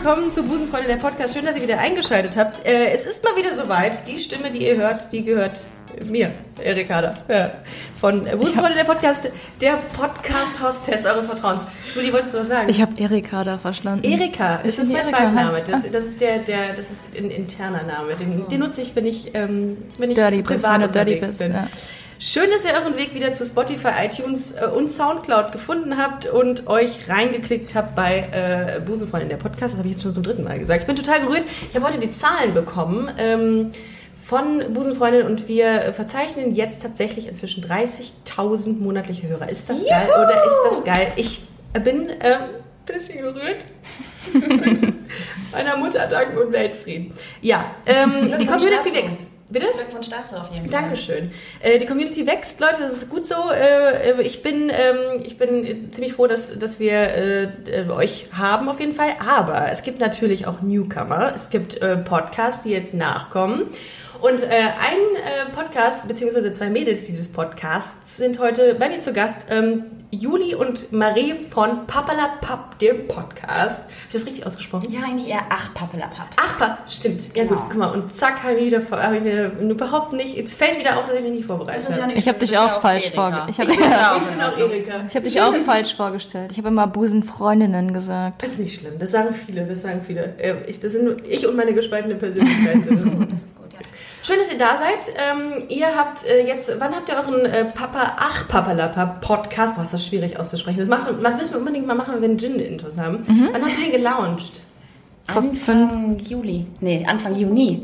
Willkommen zu Busenfreunde der Podcast. Schön, dass ihr wieder eingeschaltet habt. Äh, es ist mal wieder soweit. Die Stimme, die ihr hört, die gehört mir, Erik Hader. Ja. Von Busenfreunde der Podcast, der Podcast-Hostess eures Vertrauens. Juli, wolltest du was sagen? Ich habe Erika da verstanden. Erika, das ist mein Zweitname. hi. Das, das ist der, der, das ist ein interner Name. Den, den nutze ich, wenn ich, ähm, wenn ich Dirty bist, privat wenn du dirty unterwegs bist, bin. ja. Schön, dass ihr euren Weg wieder zu Spotify, iTunes äh, und Soundcloud gefunden habt und euch reingeklickt habt bei äh, Busenfreundin der Podcast. Das habe ich jetzt schon zum dritten Mal gesagt. Ich bin total gerührt. Ich habe heute die Zahlen bekommen ähm, von Busenfreundin und wir verzeichnen jetzt tatsächlich inzwischen 30.000 monatliche Hörer. Ist das geil oder ist das geil? Ich bin ähm, ein bisschen gerührt. Meiner Mutter danken und Weltfrieden. Ja, ähm, die Community wächst. Bitte? Glückwunsch dazu auf jeden Fall. Dankeschön. Äh, die Community wächst, Leute, das ist gut so. Äh, ich, bin, ähm, ich bin ziemlich froh, dass, dass wir äh, äh, euch haben auf jeden Fall. Aber es gibt natürlich auch Newcomer. Es gibt äh, Podcasts, die jetzt nachkommen. Und äh, ein äh, Podcast, beziehungsweise zwei Mädels dieses Podcasts sind heute bei mir zu Gast. Ähm, Juli und Marie von Papalapap, dem Podcast. Habe ich das richtig ausgesprochen? Ja, eigentlich eher ach, Pappelapapp. Ach, pa- stimmt. Ja Genau. gut, guck mal. Und zack, habe ich, wieder, hab ich mir überhaupt nicht... Jetzt fällt wieder auf, dass ich mich nicht vorbereitet ist ja habe. nicht Ich habe dich ist auch ja falsch Erika. vorge- ich hab- Das ist ja auch Ich in bin auch Ordnung. Erika. Ich habe dich auch falsch vorgestellt. Ich habe immer Busenfreundinnen gesagt. Das ist nicht schlimm. Das sagen viele. Das sagen viele. Äh, Ich, das sind nur ich und meine gespaltene Persönlichkeit. das. Das ist gut, ja. Schön, dass ihr da seid. Ähm, ihr habt äh, jetzt, wann habt ihr euren äh, Papa, ach Papalapa Podcast? Boah, ist das schwierig auszusprechen. Das, macht, das müssen wir unbedingt mal machen, wenn wir einen Gin-Intos haben. Wann habt ihr den gelauncht? Anfang Juli. Nee, Anfang Juni.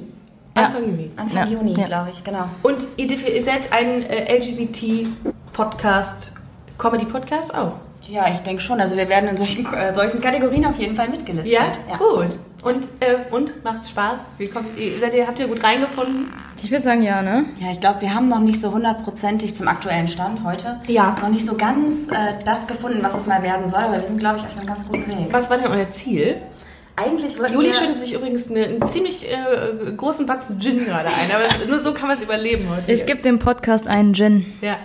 Ja. Anfang Juni. Anfang Ja. Juni, Ja. glaube ich, genau. Und ihr, ihr seid ein äh, LGBT-Podcast, Comedy-Podcast auch. Ja, ich denke schon. Also wir werden in solchen, äh, solchen Kategorien auf jeden Fall mitgelistet. Ja? Gut. Und, äh, und macht's Spaß? Wie kommt, ihr, seid ihr, habt ihr gut reingefunden? Ich würde sagen, ja, ne? Ja, ich glaube, wir haben noch nicht so hundertprozentig zum aktuellen Stand heute. Ja. Noch nicht so ganz äh, das gefunden, was es mal werden soll, aber wir sind, glaube ich, auf einem ganz guten Weg. Was war denn euer Ziel? Eigentlich Juli schüttet sich übrigens eine, einen ziemlich äh, großen Batzen Gin gerade ein, aber nur so kann man es überleben heute. Ich gebe dem Podcast einen Gin. ja.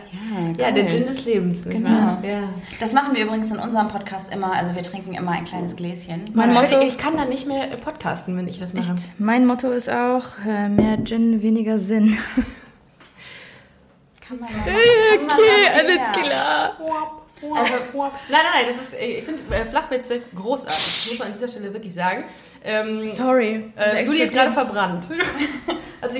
Ja, ja, der. Gin des Lebens. nicht Genau. Ja. Das machen wir übrigens in unserem Podcast immer. Also wir trinken immer ein kleines Gläschen. Mein Ich, Motto, ich kann dann nicht mehr äh, podcasten, wenn ich das mache. mein Motto ist auch, äh, mehr Gin, weniger Sinn. Kann man ja machen. Kann man machen, ja. klar. Also, Nein, nein, nein, das ist, ich finde äh, Flachwitze großartig. Das muss man an dieser Stelle wirklich sagen. Ähm, Sorry. Äh, Juli ist gerade verbrannt. also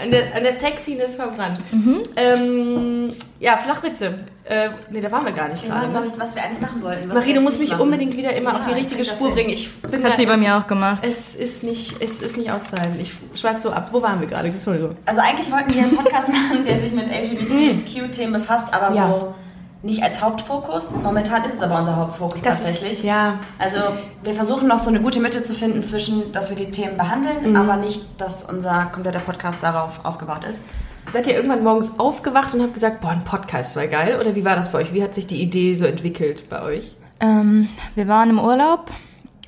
an der, an der Sexiness verbrannt. Mhm. Ähm, ja, Flachwitze. Äh, nee, da waren wir gar nicht gerade. glaube Ne? ich, was wir eigentlich machen wollten. Marie, du musst mich machen. unbedingt wieder immer Ja, auf die ich richtige Spur bringen. Ich bin Hat da- sie bei mir auch gemacht. Es ist nicht, es ist nicht auszuhalten. Ich schweife so ab. Wo waren wir gerade? Entschuldigung. Also eigentlich wollten wir einen Podcast machen, der sich mit LGBTQ-Themen befasst, aber Ja. so nicht als Hauptfokus. Momentan ist es aber unser Hauptfokus Das ist- tatsächlich. ja. Also wir versuchen noch so eine gute Mitte zu finden zwischen, dass wir die Themen behandeln, Mhm. aber nicht, dass unser kompletter Podcast darauf aufgebaut ist. Seid ihr irgendwann morgens aufgewacht und habt gesagt, boah, ein Podcast war geil? Oder wie war das bei euch? Wie hat sich die Idee so entwickelt bei euch? Ähm, wir waren im Urlaub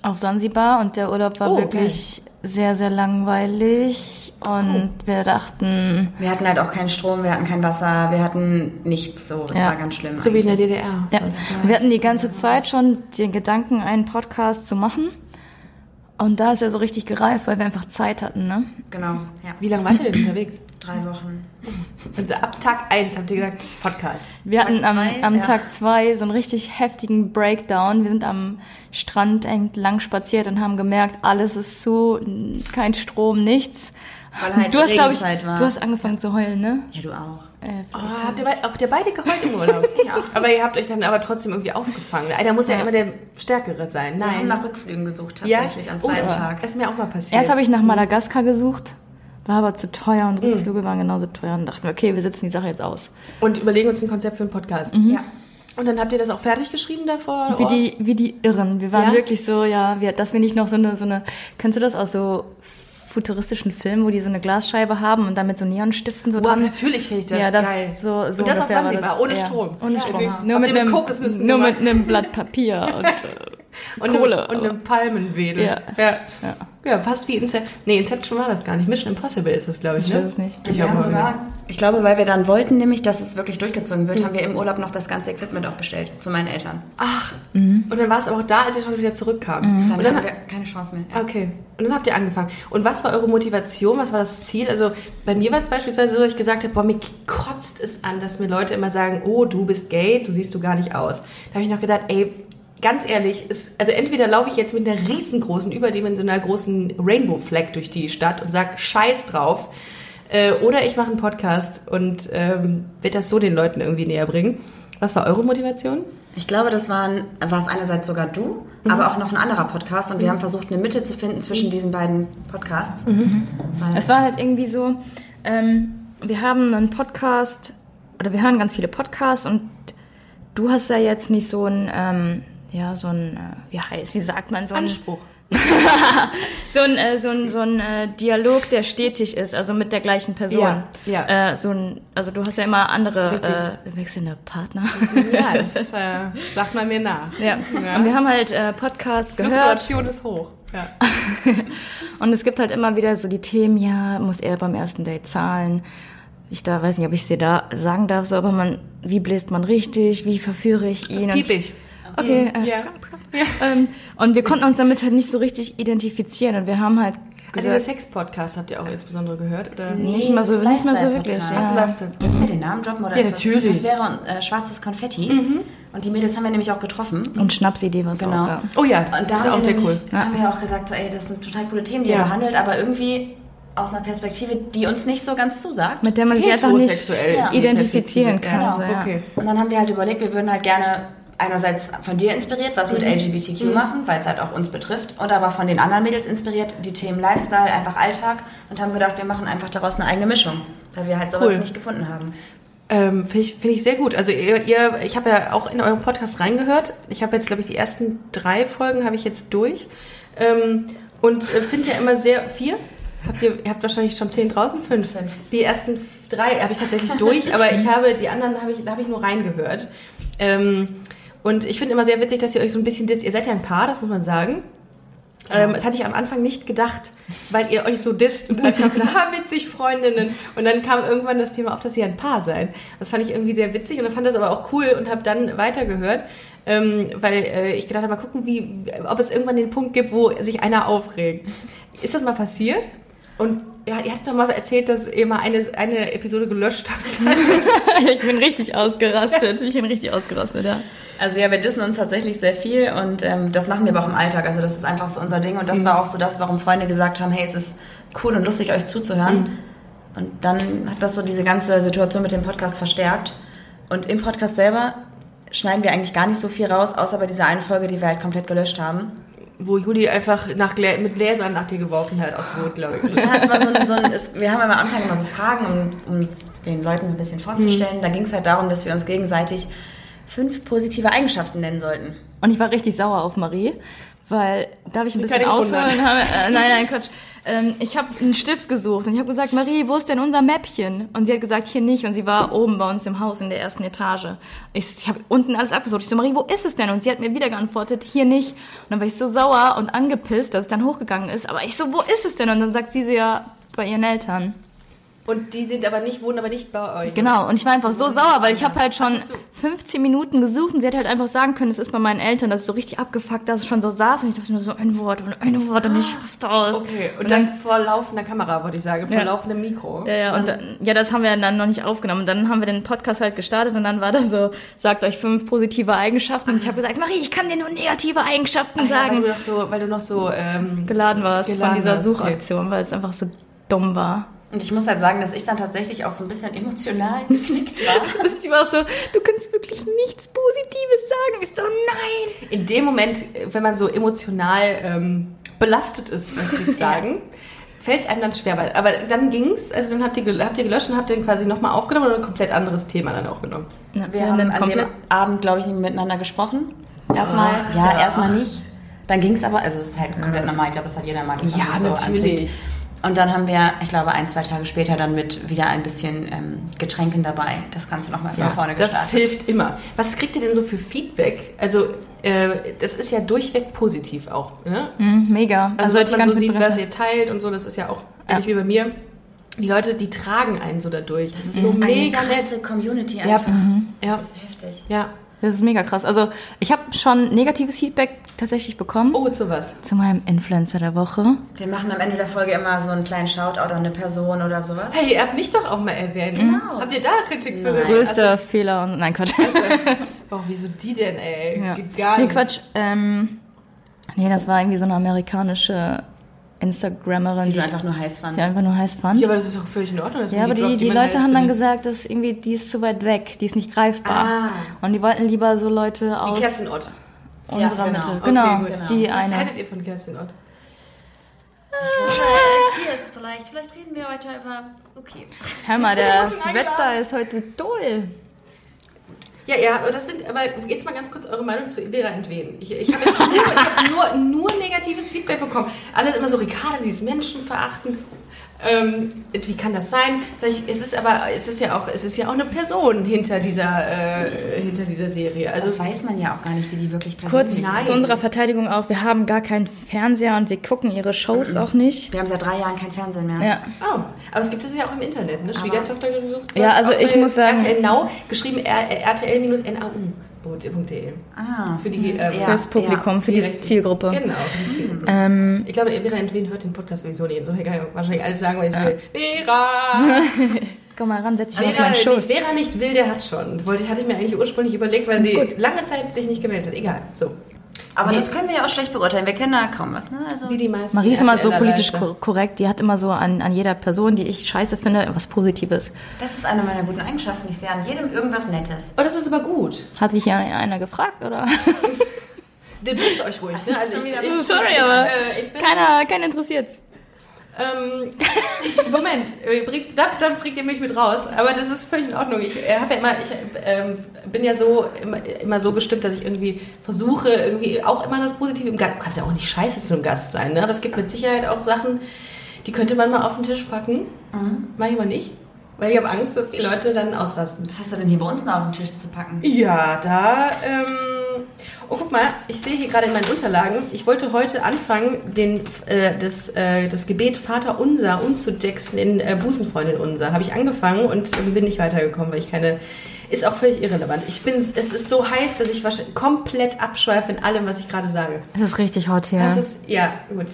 auf Sansibar und der Urlaub war Oh, wirklich sehr, sehr langweilig. Und wir dachten, Wir hatten halt auch keinen Strom, wir hatten kein Wasser, wir hatten nichts so. Es Ja. war ganz schlimm. So wie in der eigentlich. DDR. ja, wir hatten die ganze Zeit schon den Gedanken, einen Podcast zu machen. Und da ist er so richtig gereift, weil wir einfach Zeit hatten, ne? Genau, ja. Wie lange wart ihr denn unterwegs? Drei Wochen. Also ab Tag 1 habt ihr gesagt, Podcast. Wir Tag hatten am, zwei, am ja. Tag zwei so einen richtig heftigen Breakdown. Wir sind am Strand entlang spaziert und haben gemerkt, alles ist zu, kein Strom, nichts. Weil halt du hast, glaube ich, war. du hast angefangen zu heulen, ne? Ja, du auch. Äh, Oh, habt, ihr, habt ihr beide geheult im Urlaub? ja. Aber ihr habt euch dann aber trotzdem irgendwie aufgefangen. Einer muss ja, immer der Stärkere sein. Wir haben Nein. nach Rückflügen gesucht, ja? tatsächlich, am zweiten oh, Tag. Das ist mir auch mal passiert. Erst habe ich nach Madagaskar gesucht, war aber zu teuer und Rückflüge waren genauso teuer und dachten, wir, okay, wir setzen die Sache jetzt aus. Und überlegen uns ein Konzept für einen Podcast. Ja. Und dann habt ihr das auch fertig geschrieben davor? Wie die, wie die Irren. Wir waren Ja? wirklich so, ja, wir, dass wir nicht noch so eine, so eine, kennst du das aus so futuristischen Film, wo die so eine Glasscheibe haben und dann mit so Neonstiften so Wow, dran. natürlich finde ich das ja, das geil. so, so Und das auf Sansibar, ohne ja. Strom. Ohne Ja, Strom. okay. Nur, mit einem, nur mit einem Blatt Papier und äh, Und Kohle. Einem, und einem Palmenwedel. Ja. Ja. Ja. ja. fast wie Inception. Nee, Inception war das gar nicht. Mission Impossible ist das, glaube ich. Ich ne? weiß es nicht. Ich glaube sogar, ich glaube, weil wir dann wollten nämlich, dass es wirklich durchgezogen wird, haben wir im Urlaub noch das ganze Equipment auch bestellt zu meinen Eltern. Ach, und dann war es aber auch da, als ihr schon wieder zurückkam. Dann, Und dann, haben wir keine Chance mehr. Ja. okay. Und dann habt ihr angefangen. Und was war eure Motivation? Was war das Ziel? Also bei mir war es beispielsweise so, dass ich gesagt habe, boah, mir kotzt es an, dass mir Leute immer sagen, oh, du bist gay, du siehst du gar nicht aus. Da habe ich noch gedacht, ey, ganz ehrlich, ist, also entweder laufe ich jetzt mit einer riesengroßen, überdimensionaler großen Rainbow Flag durch die Stadt und sag Scheiß drauf. Äh, oder ich mache einen Podcast und ähm, werde das so den Leuten irgendwie näher bringen. Was war eure Motivation? Ich glaube, das waren, war es einerseits sogar du, Mhm. aber auch noch ein anderer Podcast und wir haben versucht, eine Mitte zu finden zwischen diesen beiden Podcasts. Mhm. Es war halt irgendwie so, ähm, wir haben einen Podcast, oder wir hören ganz viele Podcasts und du hast ja jetzt nicht so ein, ähm, ja, so ein, äh, wie heißt, wie sagt man, so ein, Anspruch. so ein, äh, so ein, so ein äh, Dialog, der stetig ist, also mit der gleichen Person. Ja, ja. Äh, so ein, also du hast ja immer andere äh, wechselnde Partner. Ja, das äh, sagt man mir nach. ja. Und wir haben halt Podcasts gehört Fluktuation ist hoch. Ja. und es gibt halt immer wieder so die Themen, ja, muss er beim ersten Date zahlen? Ich da weiß nicht, ob ich sie da sagen darf, so, aber man, wie bläst man richtig, wie verführe ich ihn? Das piep ich. Okay, äh, Ja. ähm, und wir konnten uns damit halt nicht so richtig identifizieren und wir haben halt Also dieser gesagt, Sex-Podcast habt ihr auch insbesondere gehört? Oder? Nicht mal so- nicht mal so wirklich, ja. Also Lifestyle. Dürfen wir den Namen droppen? Oder Ja, ist das- natürlich. Das wäre äh, schwarzes Konfetti. Und die Mädels haben wir nämlich auch getroffen. und Schnapsidee war es Genau. auch. Ja. Oh ja, Und das da ist haben auch wir, sehr nämlich, cool. haben wir ja auch gesagt, so, ey, das sind total coole Themen, die Ja. ihr behandelt, aber irgendwie aus einer Perspektive, die uns nicht so ganz zusagt. Mit der man sich einfach nicht identifizieren kann. Ja, so, ja. okay. Und dann haben wir halt überlegt, wir würden halt gerne einerseits von dir inspiriert, was Mhm. mit LGBTQ machen, weil es halt auch uns betrifft, und aber von den anderen Mädels inspiriert, die Themen Lifestyle, einfach Alltag und haben gedacht, wir machen einfach daraus eine eigene Mischung, weil wir halt sowas Cool. nicht gefunden haben. Ähm, Finde ich, find ich sehr gut. Also ihr, ihr ich habe ja auch in eurem Podcast reingehört. Ich habe jetzt, glaube ich, die ersten drei Folgen habe ich jetzt durch. Ähm, und äh, finde ja immer sehr... Vier? Habt ihr, ihr habt wahrscheinlich schon zehn draußen? Fünf. Fünf. Die ersten drei habe ich tatsächlich durch, aber ich habe die anderen habe ich, da habe ich nur reingehört. Ähm, und ich finde immer sehr witzig, dass ihr euch so ein bisschen disst. Ihr seid ja ein Paar, das muss man sagen. Ähm, das hatte ich am Anfang nicht gedacht, weil ihr euch so disst und noch gedacht, ha, witzig, Freundinnen. Und dann kam irgendwann das Thema auf, dass ihr ein Paar seid. Das fand ich irgendwie sehr witzig und dann fand das aber auch cool und habe dann weitergehört, ähm, weil äh, ich gedacht habe, mal gucken, wie, ob es irgendwann den Punkt gibt, wo sich einer aufregt. Ist das mal passiert? Und ja, ihr hattet doch mal erzählt, dass ihr mal eine, eine Episode gelöscht habt. Ich bin richtig ausgerastet. Ich bin richtig ausgerastet, ja. Also ja, wir dissen uns tatsächlich sehr viel und ähm, das machen wir aber auch im Alltag. Also das ist einfach so unser Ding und das war auch so das, warum Freunde gesagt haben, hey, es ist cool und lustig, euch zuzuhören. Und dann hat das so diese ganze Situation mit dem Podcast verstärkt. Und im Podcast selber schneiden wir eigentlich gar nicht so viel raus, außer bei dieser einen Folge, die wir halt komplett gelöscht haben. Wo Juli einfach nach Glä mit Gläsern nach dir geworfen hat aus Wut, glaube ich. Ja, es war so ein, so ein, es, wir haben am Anfang immer so Fragen, um es den Leuten so ein bisschen vorzustellen. Da ging es halt darum, dass wir uns gegenseitig fünf positive Eigenschaften nennen sollten. Und ich war richtig sauer auf Marie, weil, darf ich ein bisschen ausholen? Äh, nein, nein, Quatsch. Ähm, ich habe einen Stift gesucht und ich habe gesagt, Marie, wo ist denn unser Mäppchen? Und sie hat gesagt, hier nicht. Und sie war oben bei uns im Haus in der ersten Etage. Ich, ich habe unten alles abgesucht. Ich so, Marie, wo ist es denn? Und sie hat mir wieder geantwortet, hier nicht. Und dann war ich so sauer und angepisst, dass es dann hochgegangen ist. Aber ich so, wo ist es denn? Und dann sagt sie so, ja, bei ihren Eltern. Und die sind aber nicht, wohnen aber nicht bei euch. Genau, und ich war einfach so sauer, weil ich habe halt schon Ach so. 15 Minuten gesucht und sie hätte halt einfach sagen können, es ist bei meinen Eltern, dass es so richtig abgefuckt, dass es schon so saß und ich dachte nur so ein Wort und ein Wort und ich raste aus. Okay, und, Und dann- das vor laufender Kamera, würde ich sagen, vor Ja. laufendem Mikro. Ja, ja, und dann, ja, das haben wir dann noch nicht aufgenommen. Und dann haben wir den Podcast halt gestartet und dann war da so, sagt euch fünf positive Eigenschaften. Und ich habe gesagt, Marie, ich kann dir nur negative Eigenschaften Ach ja, weil sagen. du noch so, weil du noch so ähm, Geladen warst von Geladen dieser warst, okay. Suchaktion, weil es einfach so dumm war. Und ich muss halt sagen, dass ich dann tatsächlich auch so ein bisschen emotional geknickt war. Die war so, du kannst wirklich nichts Positives sagen. Ich so, nein. in dem Moment, wenn man so emotional ähm, belastet ist, möchte ich sagen, fällt es einem dann schwer. Weil, aber dann ging's, also dann habt ihr, habt ihr gelöscht und habt ihr den quasi nochmal aufgenommen oder ein komplett anderes Thema dann aufgenommen? Ja, Wir haben dann an dem Abend, glaube ich, nicht miteinander gesprochen. Erstmal, Ach, ja, erstmal nicht. Dann ging es aber, also es ist halt komplett normal, ich glaube, das hat jeder mal. das Ja, haben wir so natürlich. sich. Und dann haben wir, ich glaube, ein, zwei Tage später dann mit wieder ein bisschen ähm, Getränken dabei das Ganze nochmal von vorne das gestartet. hilft immer. Was kriegt ihr denn so für Feedback? Also, äh, das ist ja durchweg positiv auch. Ne? Mhm, mega. Also, hätte wenn man so sieht, was ihr teilt und so, das ist ja auch Ja. ähnlich wie bei mir. Die Leute, die tragen einen so dadurch. Das, ist so eine mega krasse nett. Community Ja, einfach. ja, Das ist heftig. ja. Das ist mega krass. Also ich habe schon negatives Feedback tatsächlich bekommen Oh, zu was? zu meinem Influencer der Woche. Wir machen am Ende der Folge immer so einen kleinen Shoutout an eine Person oder sowas. Hey, ihr habt mich doch auch mal erwähnt. Genau. Habt ihr da Kritik für. Größter Fehler und nein Quatsch. Also, oh, wieso die denn, ey? ja. Geht Gar Nee nicht. Quatsch. Ähm, nee, das war irgendwie so eine amerikanische Instagrammerin, Die die du einfach nur heiß die fandest. einfach nur heiß fand. Ja, aber das ist auch völlig in Ordnung. dass Ja, aber die, droppt, die man Leute haben dann gesagt, dass irgendwie die ist zu weit weg, die ist nicht greifbar. Ah. Und die wollten lieber so Leute aus Kerstin Ott. unserer Ja, genau. Mitte. Okay, Genau, gut. die Was eine. haltet ihr von Kerstin Ott? Hier ist vielleicht, vielleicht reden wir weiter über. Okay. Hör mal, das. Wetter ist heute toll. Ja, ja, aber das sind, aber jetzt mal ganz kurz eure Meinung zu Vera Entwen. Ich, ich habe jetzt nur, ich hab nur, nur negatives Feedback bekommen. Alle immer so, Ricarda, sie ist menschenverachtend. Ähm, wie kann das sein? Sag ich, es ist aber, es ist ja auch, es ist ja auch eine Person hinter dieser, äh, hinter dieser Serie. Also Das weiß man ja auch gar nicht, wie die wirklich Kurz Nein. zu unserer Verteidigung auch, wir haben gar keinen Fernseher und wir gucken ihre Shows auch nicht. Wir haben seit drei Jahren kein Fernsehen mehr. Ja. Oh, aber es gibt es ja auch im Internet, ne? Schwiegertochter gesucht. Ja, also ich muss sagen- RTL Now, geschrieben RTL-NAU.de. Ah. Für die, ähm, Ja. Fürs Publikum, für die Rechte- Zielgruppe. Genau, für die Zielgruppe. Ähm, Ich glaube, Vera Entwen hört den Podcast sowieso nicht. Insofern kann ich wahrscheinlich alles sagen, was ich will. Vera! komm mal ran, setz dich auf Vera, meinen Schoß. Vera nicht will, der hat schon. Wollte, hatte ich mir eigentlich ursprünglich überlegt, weil sie lange Zeit sich nicht gemeldet hat. Egal, so. Aber Nee. das können wir ja auch schlecht beurteilen. Wir kennen da kaum was, ne? Also, Wie die meisten Marie ist immer so politisch korrekt. Die hat immer so an, an jeder Person, die ich scheiße finde, was Positives. das ist eine meiner guten Eigenschaften. Ich sehe an jedem irgendwas Nettes. Oh, das ist aber gut. Hat sich ja einer gefragt, oder? Ihr wisst euch ruhig, ne? Also ich, ich, Sorry, ich, aber äh, keiner, keiner interessiert's. Ähm, Moment, äh, bringt, da, da bringt ihr mich mit raus. Aber das ist völlig in Ordnung. Ich äh, habe ja immer, ich ähm, bin ja so immer, immer so gestimmt, dass ich irgendwie versuche, irgendwie auch immer das Positive im Gast. Du kannst ja auch nicht scheiße zu einem Gast sein, ne? Aber es gibt mit Sicherheit auch Sachen, die könnte man mal auf den Tisch packen. Mach ich aber nicht. Weil ich habe Angst, dass die Leute dann ausrasten. Was hast du denn hier bei uns noch auf den Tisch zu packen? Ja, da. Ähm, oh, guck mal, ich sehe hier gerade in meinen Unterlagen. Ich wollte heute anfangen, den, äh, das, äh, das Gebet Vater Unser umzutexten in äh, Busenfreundin Unser. Habe ich angefangen und ähm, bin nicht weitergekommen, weil ich keine. Ist auch völlig irrelevant. Ich bin, es ist so heiß, dass ich wahrscheinlich komplent abschweife in allem, was ich gerade sage. Es ist richtig hot hier. Das ist, ja, gut.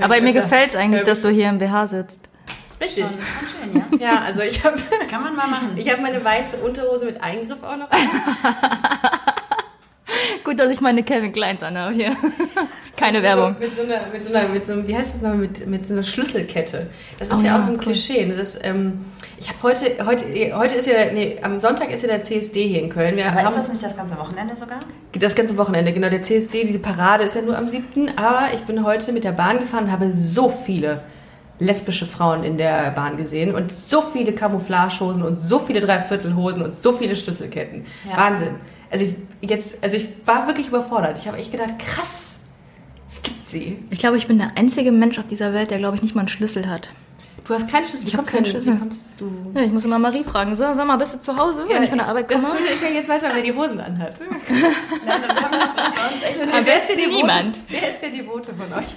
Aber mir gefällt's eigentlich, Ähm, dass du hier im BH sitzt. Richtig. Schon, schon schön, ja? Ja, also ich habe Kann man mal machen. ich hab meine weiße Unterhose mit Eingriff auch noch an. Gut, dass ich meine Calvin Kleins anhabe hier. Keine Werbung. Mit so einer, mit so einer, mit so einem, wie heißt das nochmal, mit, mit so einer Schlüsselkette. Das ist Oh ja ja, auch so ein cool. Klischee. Ne? Das, ähm, ich habe heute, heute, heute ist ja, der- nee, am Sonntag ist ja der CSD hier in Köln. Wir Aber ist haben das nicht das ganze Wochenende sogar? das ganze Wochenende, genau, der CSD, diese Parade ist ja nur am 7., aber ich bin heute mit der Bahn gefahren und habe so viele lesbische Frauen in der Bahn gesehen und so viele Camouflagehosen und so viele Dreiviertelhosen und so viele Schlüsselketten. Ja. Wahnsinn. Also ich, jetzt, also ich war wirklich überfordert. Ich habe echt gedacht, krass, es gibt sie. Ich glaube, ich bin der einzige Mensch auf dieser Welt, der, glaube ich, nicht mal einen Schlüssel hat. Du hast keinen Schlüssel. Ich Wie hab kommst keinen Schlüssel. Du? Ja, ich muss immer Marie fragen. So, sag mal, bist du zu Hause, wenn ich von der Arbeit komme? Das Schöne ist ja, jetzt weiß man, wer die Hosen anhat. Nein, dann haben wir echt wer ist der Devote? niemand. Wer ist der Devote von euch?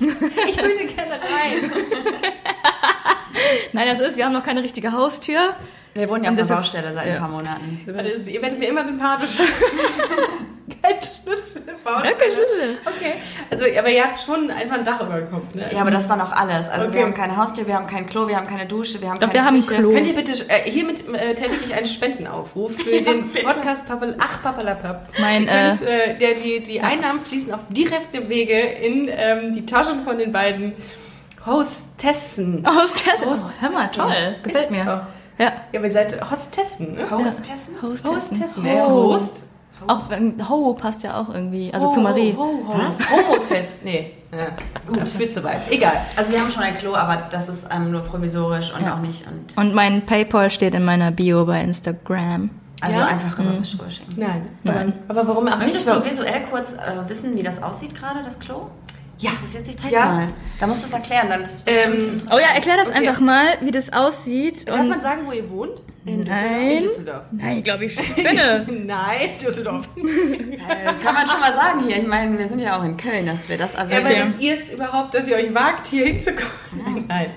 Ich würde gerne rein. Nein, das ist, wir haben noch keine richtige Haustür. Wir wohnen ja auf der Baustelle seit ein paar Monaten. Also ist, ihr werdet mir immer sympathischer. Kein Schlüssel. Bauen. Ja, kein Schlüssel. Okay. Also, aber ihr habt schon einfach ein Dach über dem Kopf, ne? Ja, aber das ist dann auch alles. Also Okay. wir haben keine Haustür, wir haben kein Klo, wir haben keine Dusche, wir haben Doch, keine wir haben Küche. Klo. Könnt ihr bitte, äh, hiermit äh, tätige ich einen Spendenaufruf für den Podcast Pappel, Ach Pappelapapp. Mein, Ihr könnt, äh, der, die, die Einnahmen fließen auf direktem Wege in ähm, die Taschen von den beiden Hostessen. Aus der Host- oh, Hör mal, toll. Gefällt mir. auch. Ja. Ja, aber ihr seid Hostessen, ne? Hostessen? Hostessen. Hostessen. Ist Host? Auch wenn, Ho passt ja auch irgendwie. Also zu Marie. Ho, ho, ho. Was? Homo-Test. Nee. Ja, gut, führt zu weit. Egal. Also wir haben schon ein Klo, aber das ist ähm, nur provisorisch und auch nicht. Und Und mein Paypal steht in meiner Bio bei Instagram. also Ja? einfach rüber rüberschicken. Nein. Aber, aber warum auch Möchtest nicht? du visuell kurz äh, wissen, wie das aussieht gerade, das Klo? Ja. Interessiert sich, zeig Ja. mal. Da musst du es erklären, dann ist es Ähm. Oh ja, erklär das Okay. einfach mal, wie das aussieht. Darf man sagen, wo ihr wohnt? In Nein. Düsseldorf. Nein, ich glaube, ich spinne. Nein, Düsseldorf. Äh, kann man schon mal sagen hier. Ich meine, wir sind ja auch in Köln, dass wir das Ja, erwähnen. aber dass ihr es überhaupt, dass ihr euch wagt, hier hinzukommen. Nein.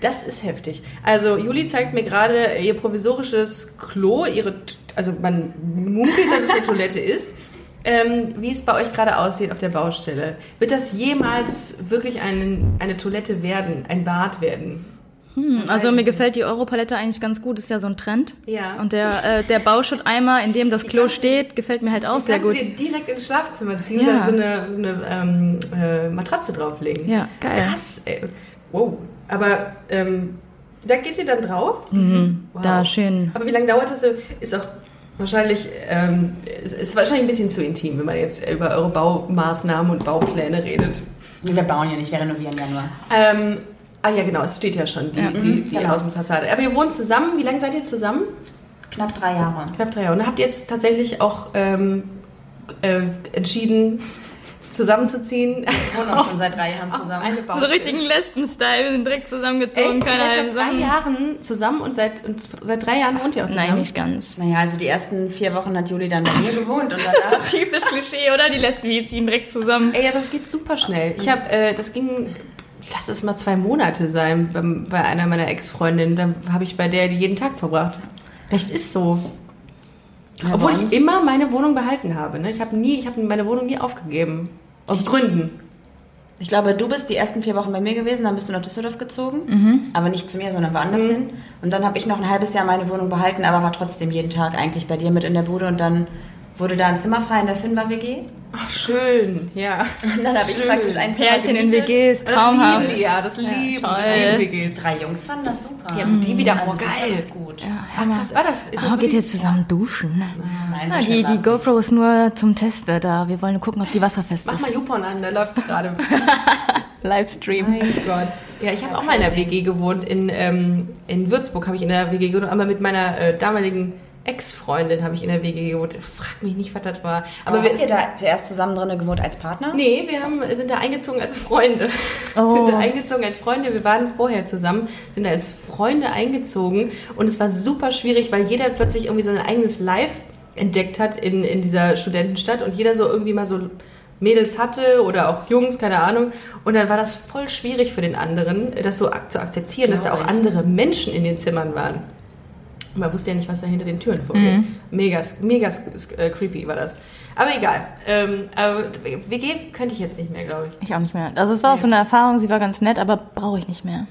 Das ist heftig. Also Juli zeigt mir gerade ihr provisorisches Klo, ihre, also man munkelt, dass es eine Toilette ist. Ähm, wie es bei euch gerade aussieht auf der Baustelle. Wird das jemals wirklich einen, eine Toilette werden, ein Bad werden? Also mir gefällt die Europalette eigentlich ganz gut, ist ja so ein Trend. Ja. Und der, äh, der Bauschutteimer, in dem das Klo steht, gefällt mir halt auch sehr Kannst gut. du dir direkt ins Schlafzimmer ziehen Ja. und dann so eine, so eine ähm, äh, Matratze drauflegen. Ja, geil. Krass, ey. Wow. Aber ähm, da geht ihr dann drauf? Wow. Mhm. Da schön. Aber wie lange dauert das? Ist auch wahrscheinlich, ähm, ist, ist wahrscheinlich ein bisschen zu intim, wenn man jetzt über eure Baumaßnahmen und Baupläne redet. wir bauen ja nicht, wir renovieren ja nur. Ähm, ah ja, genau, es steht ja schon, die, die, die genau. Außenfassade. Aber ihr wohnt zusammen, wie lange seid ihr zusammen? Knapp drei Jahre. Knapp drei Jahre. Und habt ihr jetzt tatsächlich auch ähm, äh, entschieden, zusammenzuziehen? Wir wohnen auch schon seit drei Jahren zusammen. Eine So Baustelle. richtigen Lesben-Style, wir sind direkt zusammengezogen, Echt? keine halben seit drei. Jahren zusammen und seit, und seit drei Jahren wohnt ihr auch zusammen? Nein, nicht ganz. Naja, also die ersten vier Wochen hat Juli dann bei mir gewohnt. Und Das ist so typisch Klischee, oder? Die Lesben, die ziehen direkt zusammen. Ey, aber es geht super schnell. Ich habe, äh, das ging, lass es mal zwei Monate sein beim, bei einer meiner Ex-Freundinnen. Da habe ich bei der die jeden Tag verbracht. Das ist so. Ja, Obwohl ich immer meine Wohnung behalten habe. Ne? Ich habe nie, ich habe meine Wohnung nie aufgegeben. Aus Gründen. ich glaube, du bist die ersten vier Wochen bei mir gewesen, dann bist du nach Düsseldorf gezogen. Mhm. Aber nicht zu mir, sondern woanders hin. Und dann habe ich noch ein halbes Jahr meine Wohnung behalten, aber war trotzdem jeden Tag eigentlich bei dir mit in der Bude. Und dann wurde da ein Zimmer frei in der Finbar-WG. Ach, schön, ja. Und dann habe ich praktisch ein Zimmer Pärchen in. WGs, Das traumhaft. lieben die ja, das lieben toll. das lieben WGs. Drei Jungs fanden das super. Ja, und die wieder, also das war geil. ganz gut. Ach, krass, war das? Ist das Oh, geht wirklich- ihr zusammen duschen? Nein, Na, so schlimm die, die GoPro ist nur zum Testen da. Wir wollen gucken, ob die wasserfest Mach mal ist. YouPorn an, da läuft's gerade. Livestream. Mein Gott. Ja, ich habe auch mal in der WG gewohnt. In, ähm, in Würzburg habe ich in der WG gewohnt. Einmal mit meiner äh, damaligen Ex-Freundin habe ich in der WG gewohnt. Frag mich nicht, was das war. Aber Aber wir habt ihr da zuerst zusammen drin gewohnt als Partner? Nee, wir haben, sind da eingezogen als Freunde. Oh. Sind da eingezogen als Freunde. Wir waren vorher zusammen, sind da als Freunde eingezogen. Und es war super schwierig, weil jeder plötzlich irgendwie so ein eigenes Live entdeckt hat in, in dieser Studentenstadt und jeder so irgendwie mal so Mädels hatte oder auch Jungs, keine Ahnung. Und dann war das voll schwierig für den anderen, das so zu akzeptieren, dass da auch ich. andere Menschen in den Zimmern waren. Man wusste ja nicht, was da hinter den Türen vorgeht. Mega, mega äh, creepy war das. Aber egal. Ähm, aber WG könnte ich jetzt nicht mehr, glaube ich. Ich auch nicht mehr. Also es war auch so eine Erfahrung, sie war ganz nett, aber brauche ich nicht mehr.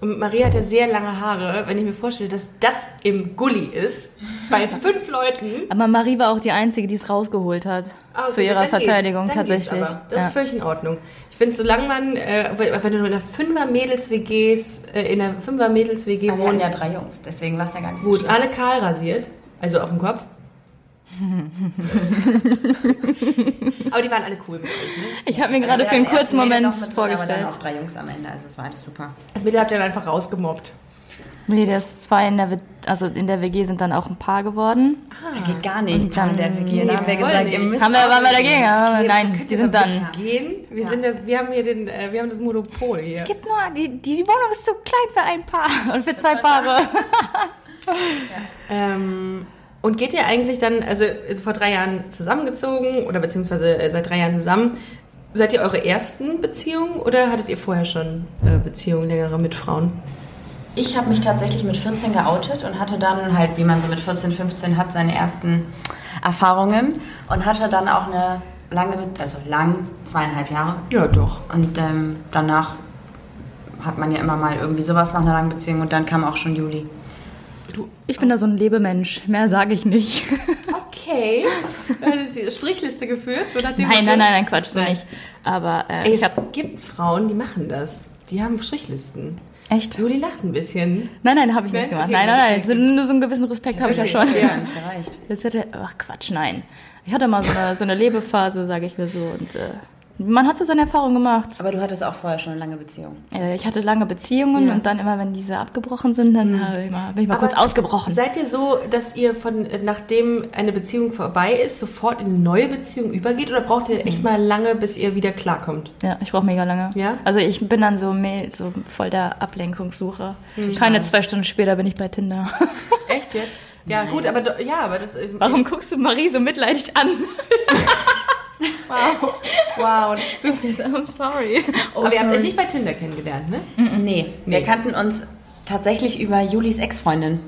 Und Maria hat ja sehr lange Haare. Wenn ich mir vorstelle, dass das im Gully ist, bei fünf Leuten. Aber Marie war auch die Einzige, die es rausgeholt hat. Ah, okay, zu ihrer. Verteidigung tatsächlich. Das ja. ist völlig in Ordnung. Ich finde, solange man, äh, wenn du in einer Fünfer-Mädels-WGs, äh, in einer Fünfer-Mädels-WG Wir hatten wohnst, ja drei Jungs, deswegen war es ja gar nicht so gut, schlimm. alle kahl rasiert, also auf dem Kopf. aber die waren alle cool mit euch, ne? Ich habe mir gerade für einen kurzen Moment Aber dann vorgestellt. auch drei Jungs am Ende, also es war alles super. Das Mittel habt ihr dann einfach rausgemobbt. Nee, das zwei in der, W- also in der WG sind dann auch ein Paar geworden. Da geht gar nicht, Paar in der WG. Nee, da haben wir gesagt, nicht. ihr müsst Haben wir, waren wir dagegen? Aber Okay, nein, könnt die ihr sind mal dann. Gehen? Wir, sind das, wir haben hier den, äh, wir haben das Monopol hier. Es gibt nur, die, die, Wohnung ist zu klein für ein Paar und für zwei Paare. Ähm, und geht ihr eigentlich dann, also vor drei Jahren zusammengezogen oder beziehungsweise äh, seit drei Jahren zusammen, seid ihr eure ersten Beziehungen oder hattet ihr vorher schon äh, Beziehungen längere mit Frauen? Ich habe mich tatsächlich mit 14 geoutet und hatte dann halt, wie man so mit 14, 15 hat, seine ersten Erfahrungen und hatte dann auch eine lange, also lang, zweieinhalb Jahre. Ja, doch. Und ähm, danach hat man ja immer mal irgendwie sowas nach einer langen Beziehung und dann kam auch schon Juli. Ich bin da so ein Lebemensch, mehr sage ich nicht. Okay. Äh, ist die Strichliste geführt, so nach dem Nein, nein, nein, nein, Quatsch, so Nein. nicht. Aber äh, Ey, ich es habe gibt Frauen, die machen das. Die haben Strichlisten. Echt. Juli lacht ein bisschen. Nein, nein, habe ich Nein? nicht gemacht. Okay, Nein, nein, nein. So, nur so einen gewissen Respekt habe ich ja schon. Ja. nicht gereicht. Das hätte, ach Quatsch, nein. Ich hatte mal so eine, so eine Lebephase, sage ich mir so. Und äh, man hat so seine Erfahrungen gemacht. Aber du hattest auch vorher schon eine lange Beziehung. Äh, Ich hatte lange Beziehungen Ja. und dann immer, wenn diese abgebrochen sind, dann hab ich mal, bin ich mal kurz Aber ausgebrochen. Seid ihr so, dass ihr von äh, nachdem eine Beziehung vorbei ist, sofort in eine neue Beziehung übergeht oder braucht ihr echt mal lange, bis ihr wieder klarkommt? Ja, ich brauche mega lange. Ja? Also ich bin dann so, so voll der Ablenkungssucher. Keine zwei Stunden später bin ich bei Tinder. Echt jetzt? Ja, gut, aber ja, aber das. ähm, Warum guckst du Marie so mitleidig an? Wow, wow, das tut I'm sorry. Oh, Aber ihr habt euch nicht bei Tinder kennengelernt, ne? Nee, wir Nee. kannten uns tatsächlich über Julis Ex-Freundin.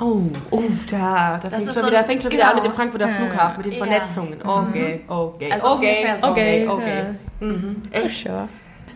Oh, oh, da, da fängt schon, so- wieder, fängt schon wieder genau. an mit dem Frankfurter Flughafen, mit den Ja. Vernetzungen. Okay, okay, Also okay, so. okay, Ja. okay. For sure.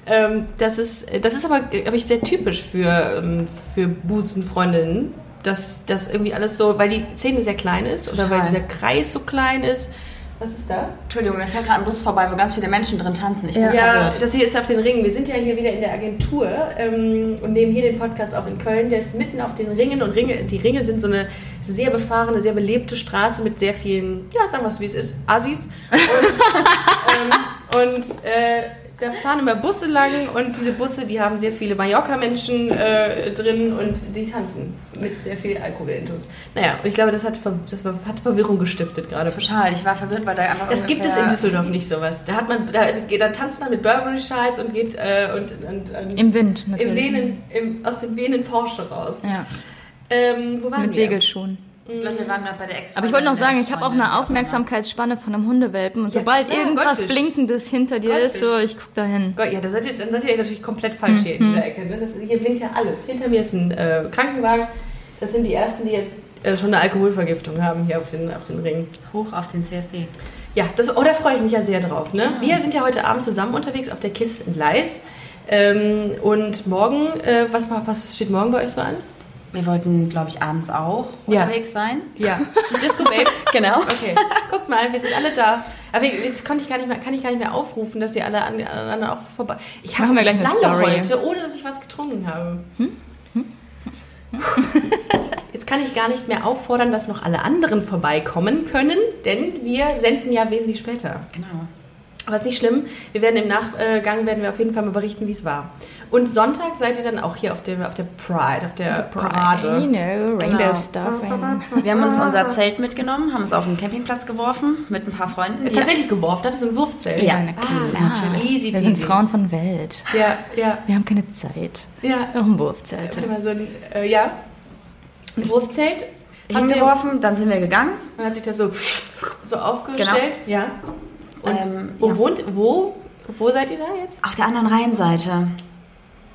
Ähm, das ist, das ist aber, glaube ich, sehr typisch für, ähm, für Busenfreundinnen, dass das irgendwie alles so, weil die Szene sehr klein ist oder weil Total. dieser Kreis so klein ist. Was ist da? Entschuldigung, mir fährt gerade ein Bus vorbei, wo ganz viele Menschen drin tanzen. Ich bin Ja. Ja, verwirrt. das hier ist auf den Ringen. Wir sind ja hier wieder in der Agentur ähm, und nehmen hier den Podcast auf in Köln. Der ist mitten auf den Ringen und Ringe, die Ringe sind so eine sehr befahrene, sehr belebte Straße mit sehr vielen, ja, sagen wir es wie es ist, Assis. Und, ähm, und äh, da fahren immer Busse lang und diese Busse, die haben sehr viele Mallorca-Menschen äh, drin und die tanzen mit sehr viel Alkoholintus. Naja, und ich glaube, das hat, ver das hat Verwirrung gestiftet gerade. Total, ich war verwirrt, weil da einfach Das gibt es in Düsseldorf nicht sowas. Da hat man, da, da tanzt man mit Burberry-Schals und geht äh, und, und, und Im Wind im natürlich. Venen, im, aus dem Venen Porsche raus. Ja, Ähm, wo waren mit wir? Segelschuhen. Ich glaube, wir waren gerade bei der ex Aber ich wollte noch sagen, ich habe auch eine Aufmerksamkeitsspanne von einem Hundewelpen. Und Ja, sobald klar, irgendwas Goldfisch. Blinkendes hinter dir ist, so, ich guck da hin. Gott, ja, da seid ihr, dann seid ihr natürlich komplett falsch hier in Mhm. dieser Ecke. Ne? Das, hier blinkt ja alles. Hinter mir ist ein äh, Krankenwagen. Das sind die ersten, die jetzt äh, schon eine Alkoholvergiftung haben hier auf den, auf den Ring. Hoch auf den CSD. Ja, das, oh, da freue ich mich ja sehr drauf. Ne? Wir sind ja heute Abend zusammen unterwegs auf der Kiss in Leis. Ähm, und morgen, äh, was, was steht morgen bei euch so an? Wir wollten, glaube ich, abends auch Ja. unterwegs sein. Ja, Disco Babes. Genau. Okay, guckt mal, wir sind alle da. Aber jetzt konnte ich gar nicht mehr, kann ich gar nicht mehr aufrufen, dass ihr alle an- anderen auch vorbei. Ich habe wir gleich eine lange Story. heute, ohne dass ich was getrunken habe. Jetzt kann ich gar nicht mehr auffordern, dass noch alle anderen vorbeikommen können, denn wir senden ja wesentlich später. Genau. Aber ist nicht schlimm. Wir werden im Nachgang werden wir auf jeden Fall mal berichten, wie es war. Und Sonntag seid ihr dann auch hier auf der, auf der Pride, auf der You Parade. know, Rainbow Genau. Stuffing. Wir haben uns unser Zelt mitgenommen, haben es auf den Campingplatz geworfen mit ein paar Freunden. die- Tatsächlich geworfen, das ist ein Wurfzelt. Ja, Na klar. Easy Wir sind. Frauen von Welt. Ja, ja, Wir haben keine Zeit. ja. Auch ein Wurfzelt. Warte mal, so ein, äh, ja. Ein Wurfzelt. Hingeworfen, dann sind wir gegangen. Man hat sich das so, so aufgestellt. Ja. Und Ähm, wo ja. wohnt, wo, wo seid ihr da jetzt? Auf der anderen Rheinseite.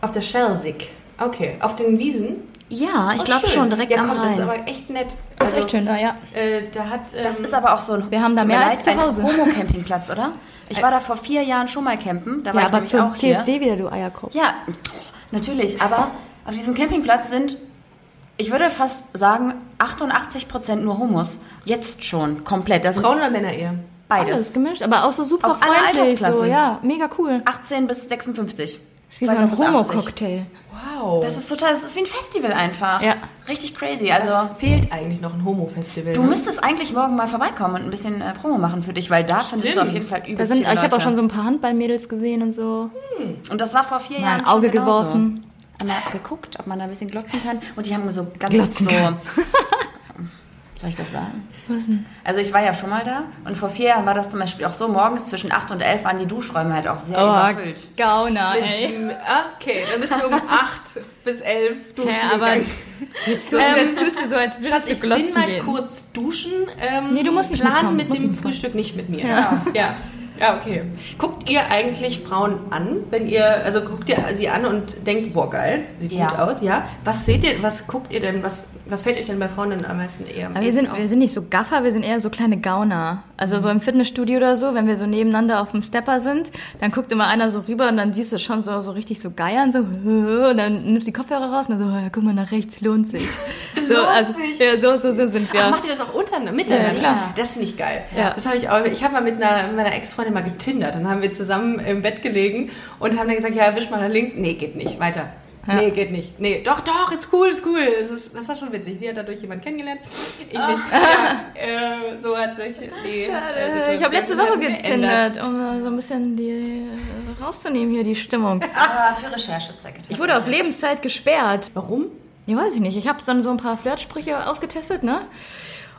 Auf der Schelsig. Okay. Auf den Wiesen? Ja, ich Oh, glaube schon, direkt ja, am komm, Rhein. das ist aber echt nett. Das ist echt schön, ah, ja. Äh, da hat, ähm, Das ist aber auch so ein. Wir haben da mehr als zu Hause. Ein Homo-Campingplatz, oder? Ich war da vor vier Jahren schon mal campen. Da war Ja, ich aber zum auch hier. CSD wieder, du Eierkopf. Ja, natürlich. Aber auf diesem Campingplatz sind, ich würde fast sagen, 88 Prozent nur Homos. Jetzt schon, komplett. Das Frauen oder Männer eher? Alles beides. gemischt, aber auch so super Auf alle freundlich. So, ja, mega cool. 18 bis 56. Das ist wie so ein noch bis 80. Homo-Cocktail. Wow. Das ist total, das ist wie ein Festival einfach. Ja. Richtig crazy. Also, das fehlt eigentlich noch ein Homo-Festival. du ne? müsstest eigentlich morgen mal vorbeikommen und ein bisschen äh, Promo machen für dich, weil da findest du Stimmt. auf jeden Fall übelst Da sind, viele ich habe auch schon so ein paar Handballmädels gesehen und so. Und das war vor vier Mal Jahren ein Auge schon genauso. geworfen. Einmal geguckt, ob man da ein bisschen glotzen kann. Und die haben so ganz Glotzen so... Soll ich das sagen? Was denn? Also ich war ja schon mal da und vor vier Jahren war das zum Beispiel auch so, morgens zwischen 8 und 11 waren die Duschräume halt auch sehr überfüllt. Oh, Gauner, Mit, ey. okay, dann bist du um 8 bis 11 duschen Hä, aber gegangen. jetzt tust, du, jetzt tust du so, als würdest Schatz, du ich bin mal gehen. kurz duschen. Ähm, Nee, du musst nicht Plan mitkommen. mit Musst dem. Frühstück nicht mit mir. Ja. ja. Ja, okay. Guckt ihr eigentlich Frauen an, wenn ihr, also guckt ihr sie an und denkt, boah, geil, sieht Ja. gut aus, ja? Was seht ihr, was guckt ihr denn, was, was fällt euch denn bei Frauen denn am meisten eher? Aber wir sind, wir sind nicht so Gaffer, wir sind eher so kleine Gauner. Also so im Fitnessstudio oder so, wenn wir so nebeneinander auf dem Stepper sind, dann guckt immer einer so rüber und dann siehst du schon so, so richtig so geiern, so, und dann nimmst du die Kopfhörer raus und dann so, ja, guck mal, nach rechts lohnt sich. So, Lohnt also, sich. ja, so, so, so sind wir. Ach, macht ihr das auch untereinander, miteinander? Ja, klar. Das finde ich geil. Ja. Das habe ich auch. Ich habe mal mit einer, meiner Ex-Freundin mal getindert. Dann haben wir zusammen im Bett gelegen und haben dann gesagt, ja, wisch mal nach links. Nee, geht nicht. Weiter. Nee, geht nicht. Nee, doch, doch, ist cool, ist cool. Es ist, das war schon witzig. Sie hat dadurch jemanden kennengelernt. Ich nicht. Ja, äh, so hat sich die äh, ich habe letzte Woche getindert, um äh, so ein bisschen die äh, rauszunehmen hier, die Stimmung. Aber für Recherchezwecke. Ich wurde auf Lebenszeit gesperrt. Warum? Ja, weiß ich nicht. Ich habe dann so ein paar Flirtsprüche ausgetestet, ne?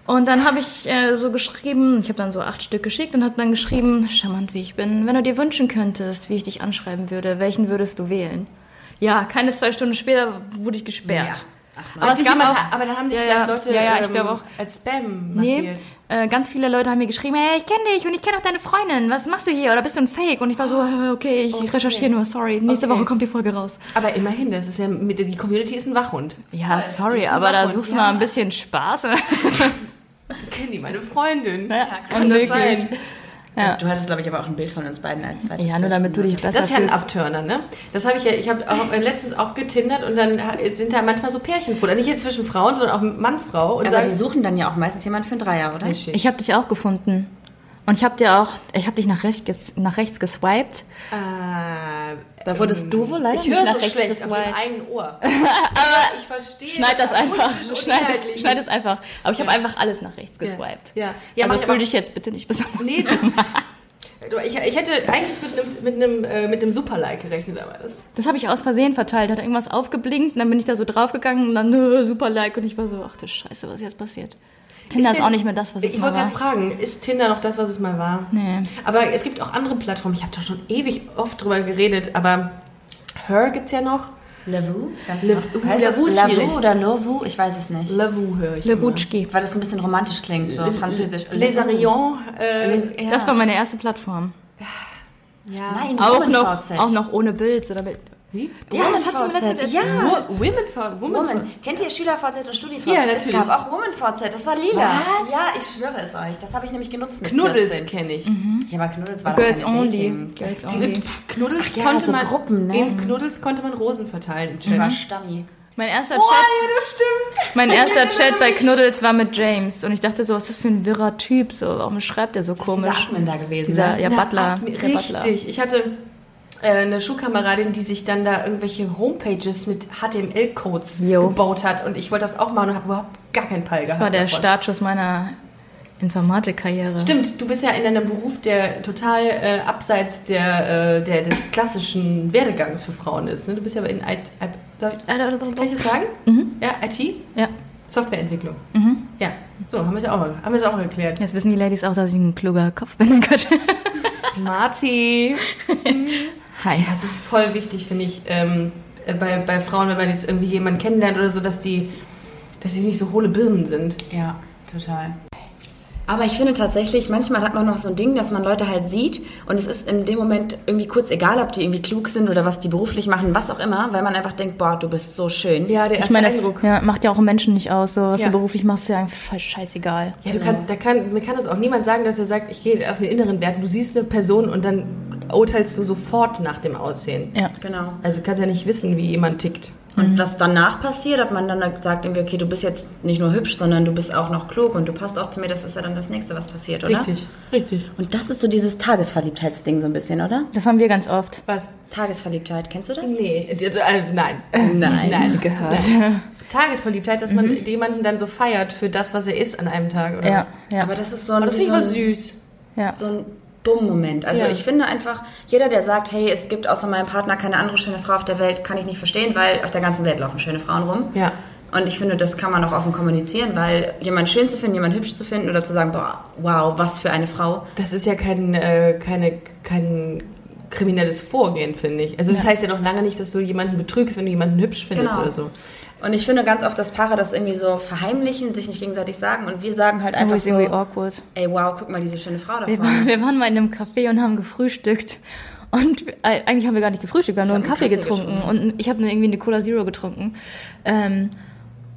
Und dann habe ich äh, so geschrieben, ich habe dann so acht Stück geschickt und habe dann geschrieben, charmant wie ich bin, wenn du dir wünschen könntest, wie ich dich anschreiben würde, welchen würdest du wählen? Ja, keine zwei Stunden später wurde ich gesperrt. Aber, es gab gab auch, aber dann haben sich Ja, vielleicht ja. Leute Ja, ja, ich ähm, auch. als Spam Nee, markiert. äh, ganz viele Leute haben mir geschrieben, hey, ich kenne dich und ich kenne auch deine Freundin. Was machst du hier? Oder bist du ein Fake? Und ich war so, äh, okay, ich recherchiere nur, sorry. Nächste Okay. Woche kommt die Folge raus. Aber immerhin, das ist ja, die Community ist ein Wachhund. Ja, sorry, aber da Wachhund, suchst du ja. mal ein bisschen Spaß. Kennt die meine Freundin? Ja, kann das wirklich. sein? Ja. Du hattest, glaube ich, aber auch ein Bild von uns beiden als zweites Ja, nur Bild. damit du dich besser Das ist ja ein. Abturner, ne? Das habe ich ja, ich habe auch äh, letztens auch getindert und dann sind da manchmal so Pärchenfotos. Nicht jetzt zwischen Frauen, sondern auch Mann, Frau. Und Aber sagen, die suchen dann ja auch meistens jemand für einen Dreier, oder? Ich habe dich auch gefunden. Und ich habe dir auch, ich habe dich nach rechts, ges- nach rechts geswiped. äh, Da wurdest du wohl leider ich nicht höre nach so rechts schlecht auf dem geswiped. einen Ohr. Aber ich verstehe. Schneid das einfach. akustisch und Schneid es, schneid es einfach. Aber ich habe einfach alles nach rechts geswiped. Ja. Ja, also mach ich fühl aber- dich jetzt bitte nicht besonders. Nee, das. Ich, ich hätte eigentlich mit einem, mit einem, äh, mit einem Super-Like gerechnet, aber das. Das habe ich aus Versehen verteilt. Hat irgendwas aufgeblinkt und dann bin ich da so draufgegangen und dann äh, super Like und ich war so, ach du Scheiße, was ist jetzt passiert? Tinder ist, denn- auch nicht mehr das, was es Ich mal wollte war. gerade fragen, ist Tinder noch das, was es mal war? Nee. Aber es gibt auch andere Plattformen. Ich habe doch schon ewig oft drüber geredet, aber Her gibt's ja noch. Lavu? Lavu ist oder Novu? Ich weiß es nicht. Lavu höre ich. Lebutschki. Weil das ein bisschen romantisch klingt, so französisch. Les Arions. Äh, Les- ja. Das war meine erste Plattform. ja. Nein, Auch noch, auch noch ohne Bild. Oder mit, Wie? ja, das hat sie mir letztens erzählt. Ja. Wo- Women for Woman. Woman. Kennt ihr Schüler VZ und Studi VZ? Ja, Es natürlich. gab auch Woman VZ. Das war lila. Was? Ja, ich schwöre es euch. Das habe ich nämlich genutzt mit Knuddels 14. kenne ich. Ja, aber Knuddels war Girls doch only. Dating. Girls Die- only. Knuddels Ach ja, konnte so man Gruppen, ne? in Knuddels konnte man Rosen verteilen im Ich war Chat. Stammi. Mein erster Oh, Chat. ja, das stimmt. Mein erster Chat bei Knuddels war mit James und ich dachte so, was ist das für ein wirrer Typ? So, warum schreibt der so Dieser komisch? Admin da gewesen. Dieser, ne? ja, Butler. Admin- der Butler. Richtig. Ich hatte eine Schulkameradin, die sich dann da irgendwelche Homepages mit HTML-Codes gebaut hat und ich wollte das auch machen und habe überhaupt gar keinen Peil gehabt. Das war der davon. Startschuss meiner Informatikkarriere. Stimmt, du bist ja in einem Beruf, der total äh, abseits der, äh, der, des klassischen Werdegangs für Frauen ist. Ne? Du bist ja in IT, darf ich, kann ich das sagen? Ja, IT? Ja, Softwareentwicklung. Ja, so, haben wir es ja auch, haben es auch erklärt. jetzt wissen die Ladies auch, dass ich ein kluger Kopf bin. Smarty. Hi. Das ist voll wichtig, finde ich, ähm, äh, bei, bei Frauen, wenn man jetzt irgendwie jemanden kennenlernt oder so, dass die, dass die nicht so hohle Birnen sind. Ja, total. Aber ich finde tatsächlich, manchmal hat man noch so ein Ding, dass man Leute halt sieht und es ist in dem Moment irgendwie kurz egal, ob die irgendwie klug sind oder was die beruflich machen, was auch immer, weil man einfach denkt, boah, du bist so schön. Ja, der Ich erste meine, das Eindruck. ja, macht ja auch einen Menschen nicht aus. So, was Ja. du beruflich machst, ist ja einfach scheiß- scheißegal. Ja, du kannst, da kann, mir kann das auch niemand sagen, dass er sagt, ich gehe auf den inneren Werten. Du siehst eine Person und dann urteilst du sofort nach dem Aussehen. Ja. Genau. Also du kannst ja nicht wissen, wie jemand tickt. Und was danach passiert, ob man dann sagt irgendwie, okay, du bist jetzt nicht nur hübsch, sondern du bist auch noch klug und du passt auch zu mir, das ist ja dann das Nächste, was passiert, oder? Richtig, richtig. Und das ist so dieses Tagesverliebtheitsding so ein bisschen, oder? Das haben wir ganz oft. Was? Tagesverliebtheit, kennst du das? Nee, äh, nein. Nein. Nein. Gehört. Tagesverliebtheit, dass man jemanden dann so feiert für das, was er ist an einem Tag, oder Ja, was? ja, Aber das ist so ein, Aber das finde ich ein, süß. ja. so ein Bumm-Moment. Also Ja. ich finde einfach, jeder, der sagt, hey, es gibt außer meinem Partner keine andere schöne Frau auf der Welt, kann ich nicht verstehen, weil auf der ganzen Welt laufen schöne Frauen rum. Ja. Und ich finde, das kann man auch offen kommunizieren, weil jemand schön zu finden, jemand hübsch zu finden oder zu sagen, boah, wow, was für eine Frau. Das ist ja kein, äh, keine, kein kriminelles Vorgehen, finde ich. Also das heißt ja noch lange nicht, dass du jemanden betrügst, wenn du jemanden hübsch findest Genau. oder so. Und ich finde ganz oft, dass Paare das irgendwie so verheimlichen, sich nicht gegenseitig sagen und wir sagen halt einfach ist so, irgendwie awkward. ey, wow, guck mal, diese schöne Frau da Wir vorne. waren, wir waren mal in einem Café und haben gefrühstückt. Und äh, eigentlich haben wir gar nicht gefrühstückt, wir haben nur einen Kaffee, Kaffee getrunken. Und ich habe irgendwie eine Cola Zero getrunken. Ähm,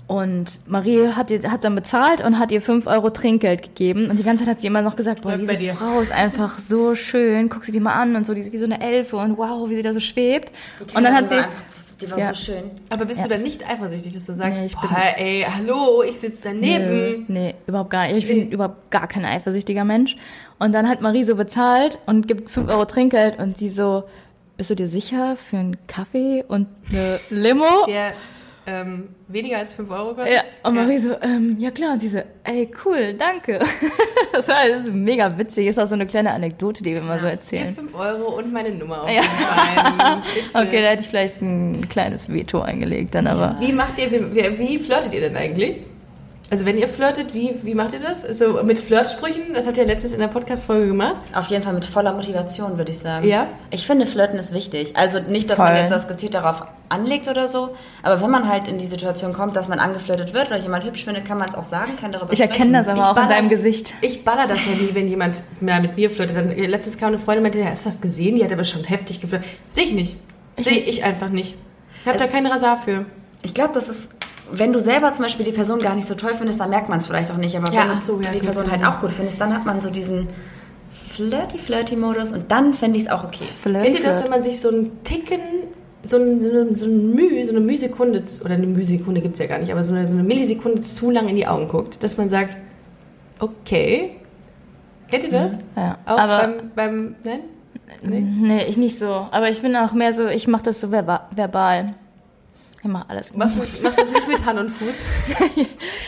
und Marie hat, ihr, hat dann bezahlt und hat ihr 5 Euro Trinkgeld gegeben. Und die ganze Zeit hat sie immer noch gesagt, boah, diese. Frau ist einfach so schön. Guck sie die mal an und so, die ist wie so eine Elfe und wow, wie sie da so schwebt. Die Und dann hat Kellnerin sie... die war Ja. so schön. Aber bist du dann nicht eifersüchtig, dass du sagst, Nee, ich bin- boah, ey, hallo, ich sitze daneben. Nö, nee, überhaupt gar nicht. Ich bin überhaupt gar kein eifersüchtiger Mensch. Und dann hat Marie so bezahlt und gibt 5 Euro Trinkgeld und sie so, bist du dir sicher für einen Kaffee und eine Limo? Der ähm, weniger als 5 Euro kostet. Ja, und Marie so, ähm, ja klar, und sie so, ey, cool, danke. Das, war, das ist mega witzig, ist auch so eine kleine Anekdote, die wir immer so Hier erzählen. 5 Euro und meine Nummer auf Ja. Okay, da hätte ich vielleicht ein kleines Veto eingelegt, dann aber. Wie macht ihr, wie, wie, wie flirtet ihr denn eigentlich? Also wenn ihr flirtet, wie, wie macht ihr das? Also mit Flirtsprüchen, das habt ihr letztens in der Podcast-Folge gemacht. Auf jeden Fall mit voller Motivation, würde ich sagen. Ja? Ich finde, Flirten ist wichtig. Also nicht, dass Voll. man jetzt das gezielt darauf anlegt oder so, aber wenn man halt in die Situation kommt, dass man angeflirtet wird oder jemand hübsch findet, kann man es auch sagen, kann darüber Ich erkenne das sprechen. aber auch in deinem Gesicht. Ich baller das ja nie, wenn jemand mehr mit mir flirtet. Dann, letztes kam eine Freundin und meinte, ja, hast du das gesehen? Die hat aber schon heftig geflirtet. Sehe ich nicht. Sehe ich einfach nicht. Ich habe da keinen Rasar für. Ich glaube, das ist, wenn du selber zum Beispiel die Person gar nicht so toll findest, dann merkt man es vielleicht auch nicht. Aber Ja, wenn so, du ja, die. Person halt auch gut findest, dann hat man so diesen flirty-flirty-Modus und dann fände ich es auch okay. Flirt, Kennt ihr das, wenn man sich so einen Ticken, so, ein, so, eine, so ein Müh, so eine Mühsekunde, oder eine Mühsekunde gibt es ja gar nicht, aber so eine, so eine Millisekunde zu lang in die Augen guckt, dass man sagt, okay. Kennt ihr das? Ja, Auch aber beim, beim, nein? Nee? nee, ich nicht so. Aber ich bin auch mehr so, ich mache das so verba verbal. Ich mache alles. Machst du es nicht mit Hand und Fuß?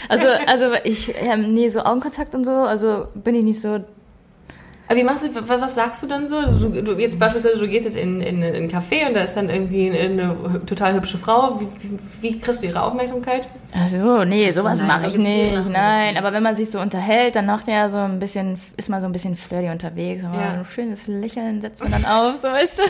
Also, also ich, ähm, nee, so Augenkontakt und so, also bin ich nicht so. Aber wie machst du, wa- was sagst du dann so? Also du, du jetzt beispielsweise, du gehst jetzt in, in, in einen Café und da ist dann irgendwie eine, eine total hübsche Frau. Wie, wie, wie kriegst du ihre Aufmerksamkeit? Also, nee, sowas mache so ich nicht. Nein, aber wenn man sich so unterhält, dann macht er so ein bisschen, ist man so ein bisschen flirty unterwegs. Aber Ja. ein schönes Lächeln setzt man dann auf, so weißt du.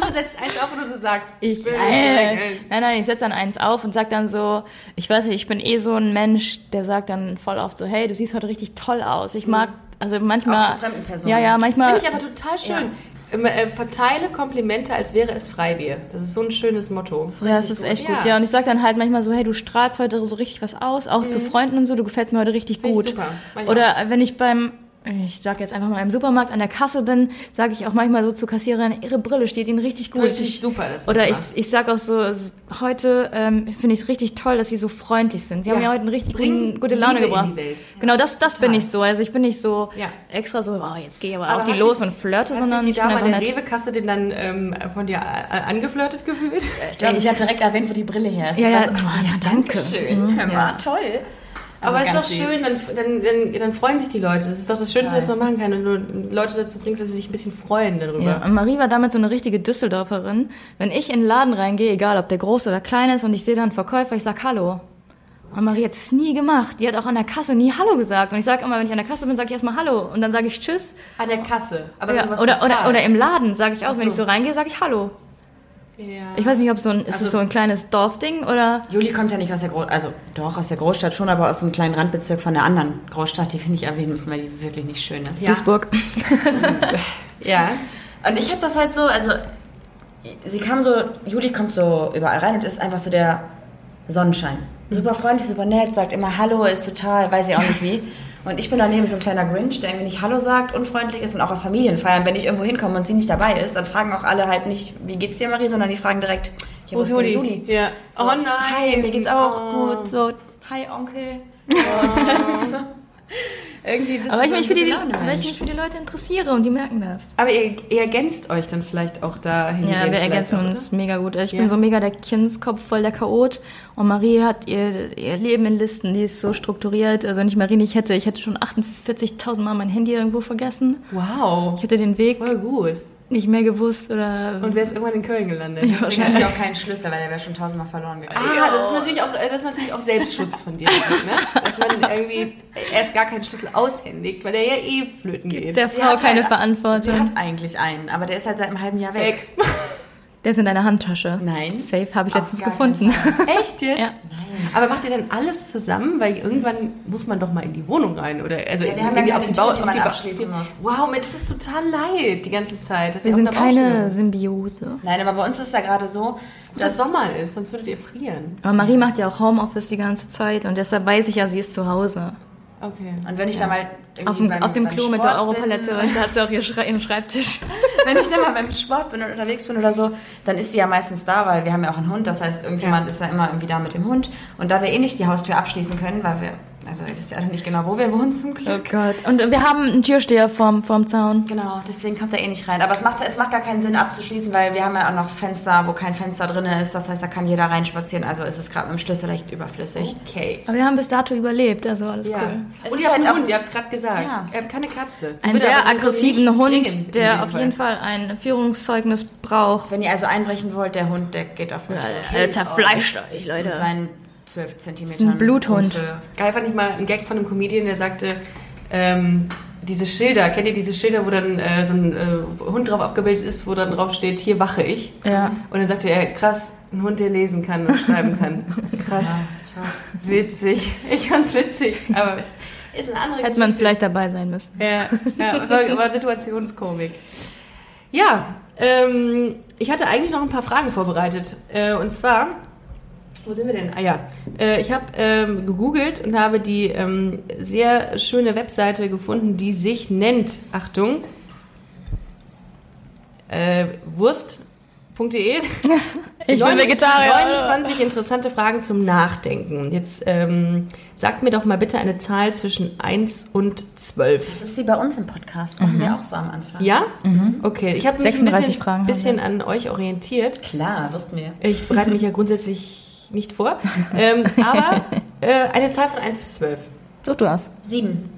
Du setzt eins auf oder du sagst, Ich, will nein, lächeln. nein, nein, ich setze dann eins auf und sag dann so, ich weiß nicht, ich bin eh so ein Mensch, der sagt dann voll oft so, hey, du siehst heute richtig toll aus. Ich mag, also manchmal, Auch zu fremden Personen. ja, ja, manchmal, Finde ich aber total schön. Ähm, äh, verteile Komplimente, als wäre es Freibier. Das ist so ein schönes Motto. ja, das ist echt gut. Ja. Ja, und ich sag dann halt manchmal so, hey, du strahlst heute so richtig was aus, auch zu Freunden und so, du gefällst mir heute richtig Finde ich gut. super. Oder wenn ich beim ich sag jetzt einfach mal im Supermarkt an der Kasse bin, sage ich auch manchmal so zu Kassiererin, ihre Brille steht ihnen richtig gut. Richtig super, das Oder ich, ich sag auch so, heute ähm, finde ich es richtig toll, dass sie so freundlich sind. Sie haben Ja. heute eine richtig guten, gute Laune Liebe in gebracht. die Welt. Genau, das, das bin ich so. Also ich bin nicht so Ja. extra so, oh, jetzt gehe ich aber, Aber auf die los sich- und flirte, Hat sondern sich ich die bin einfach an der. Rewe-Kasse den dann ähm, von dir a- angeflirtet gefühlt? Ich glaube, sie hat direkt erwähnt, wo die Brille her ist. Ja, ja, Also, oh, ja, danke. Schön. Hör mal, toll. Also Aber ist doch schön, dann, dann, dann, dann freuen sich die Leute. Das ist doch das Schönste, Total. was man machen kann. Und du Leute dazu bringst, dass sie sich ein bisschen freuen darüber. Ja, und Marie war damals so eine richtige Düsseldorferin. Wenn ich in den Laden reingehe, egal ob der groß oder klein ist, und ich sehe dann einen Verkäufer, ich sag Hallo. Und Marie hat es nie gemacht. Die hat auch an der Kasse nie Hallo gesagt. Und ich sage immer, wenn ich an der Kasse bin, sage ich erstmal Hallo. Und dann sage ich Tschüss. An der Kasse. Aber wenn Ja, oder, oder, oder im Laden sage ich auch, Ach wenn ich so. so reingehe, sage ich Hallo. Ja. Ich weiß nicht, ob so ein, ist Also- es so ein kleines Dorfding oder... Juli kommt ja nicht aus der Großstadt, also doch aus der Großstadt schon, aber aus einem kleinen Randbezirk von der anderen Großstadt, die wir nicht erwähnen müssen, weil die wirklich nicht schön ist. Ja. Duisburg. ja. Und ich habe das halt so, also sie kam so, Juli kommt so überall rein und ist einfach so der Sonnenschein. Super freundlich, super nett, sagt immer Hallo, ist total, weiß ich auch nicht wie. Und ich bin daneben so ein kleiner Grinch, der irgendwie nicht Hallo sagt, unfreundlich ist und auch auf Familienfeiern, wenn ich irgendwo hinkomme und sie nicht dabei ist, dann fragen auch alle halt nicht, wie geht's dir, Marie, sondern die fragen direkt, wo ist denn Juli? Ja. So, oh nein. Hi, mir geht's auch Oh. gut. So, hi Onkel. So, irgendwie bist Aber ich so mich, für ein die, weil ich mich für die Leute interessiere und die merken das. Aber ihr, ihr ergänzt euch dann vielleicht auch dahin. Ja, wir ergänzen uns mega gut. Ich Ja. bin so mega der Kindskopf, voll der Chaot. Und Marie hat ihr, ihr Leben in Listen, die ist so strukturiert. Also wenn ich Marie nicht hätte, ich hätte schon 48.000 Mal mein Handy irgendwo vergessen. Wow. Ich hätte den Weg Voll gut. Nicht mehr gewusst oder... Und wer ist irgendwann in Köln gelandet? Ja, Deswegen hat sie auch keinen Schlüssel, weil der wäre schon tausendmal verloren gegangen. Ah, das ist natürlich auch, äh, das ist natürlich auch Selbstschutz von dir, ne? Dass man irgendwie erst gar keinen Schlüssel aushändigt, weil der ja eh flöten geht. der Sie Frau hat keine halt- Sie Verantwortung. hat eigentlich einen, aber der ist halt seit einem halben Jahr weg. Weg. Der ist in deiner Handtasche. Nein. Safe, habe ich letztens gefunden. Echt jetzt? Ja. Aber macht ihr dann alles zusammen? Weil irgendwann muss man doch mal in die Wohnung rein, oder? Also Ja, wir haben irgendwie ja auf die Bau, Tür, die auf man die Bau- abschließen muss. Wow, mir tut das total leid die ganze Zeit. dass Wir sind keine. Symbiose. Nein, aber bei uns ist es ja gerade so, dass Sommer ist, sonst würdet ihr frieren. Aber Marie macht ja auch Homeoffice die ganze Zeit und deshalb weiß ich ja, sie ist zu Hause. Okay. und wenn ich da mal irgendwie Auf dem, beim, auf dem Klo mit Sport der Europalette, weißt du, hat sie auch ihr Schrei ihren Schreibtisch. wenn ich dann mal beim Sport bin und unterwegs bin oder so, dann ist sie ja meistens da, weil wir haben ja auch einen Hund. Das heißt, irgendjemand ist da immer irgendwie da mit dem Hund. Und da wir eh nicht die Haustür abschließen können, weil wir Also ihr wisst ja alle nicht genau, wo wir wohnen zum Glück. Oh Gott. Und wir haben einen Türsteher vorm, vorm Zaun. Genau, deswegen kommt er eh nicht rein. Aber es macht, es macht gar keinen Sinn abzuschließen, weil wir haben ja auch noch Fenster, wo kein Fenster drin ist. Das heißt, da kann jeder reinspazieren. Also ist es gerade mit dem Schlüssel echt überflüssig. Okay. Aber wir haben bis dato überlebt, also alles Ja. cool. Es Und ihr habt einen Hund, ihr habt es gerade gesagt. Ja. Ihr habt keine Katze. Einen Würde sehr aber sowieso aggressiven nichts Hund, der auf Fall. jeden Fall ein Führungszeugnis braucht. Wenn ihr also einbrechen wollt, der Hund, der geht auf euch los. Er zerfleischt euch, Mit Leute. seinen 12 Zentimetern. ein Bluthund. Hufe. Geil fand ich mal einen Gag von einem Comedian, der sagte, ähm, diese Schilder, kennt ihr diese Schilder, wo dann äh, so ein äh, Hund drauf abgebildet ist, wo dann drauf steht, hier wache ich. Ja. Und dann sagte er, krass, ein Hund, der lesen kann und schreiben kann. Krass, witzig. Ich fand's witzig, aber ist eine andere Hätte man vielleicht dabei sein müssen. Ja, ja war, war Situationskomik. Ja, ähm, ich hatte eigentlich noch ein paar Fragen vorbereitet. Äh, und zwar, wo sind wir denn? Ah ja, äh, ich habe ähm, gegoogelt und habe die ähm, sehr schöne Webseite gefunden, die sich nennt, Achtung, äh, Wurst.de. Ich bin Vegetarier. 29 interessante Fragen zum Nachdenken. Jetzt ähm, sagt mir doch mal bitte eine Zahl zwischen 1 und 12. Das ist wie bei uns im Podcast. Machen wir auch so am Anfang. Ja? Okay. Ich habe mich ein 36 bisschen, bisschen an euch orientiert. Klar, wussten wir. Ich bereite mich ja grundsätzlich nicht vor. Ähm, aber äh, eine Zahl von 1 bis 12. Such du aus. Sieben.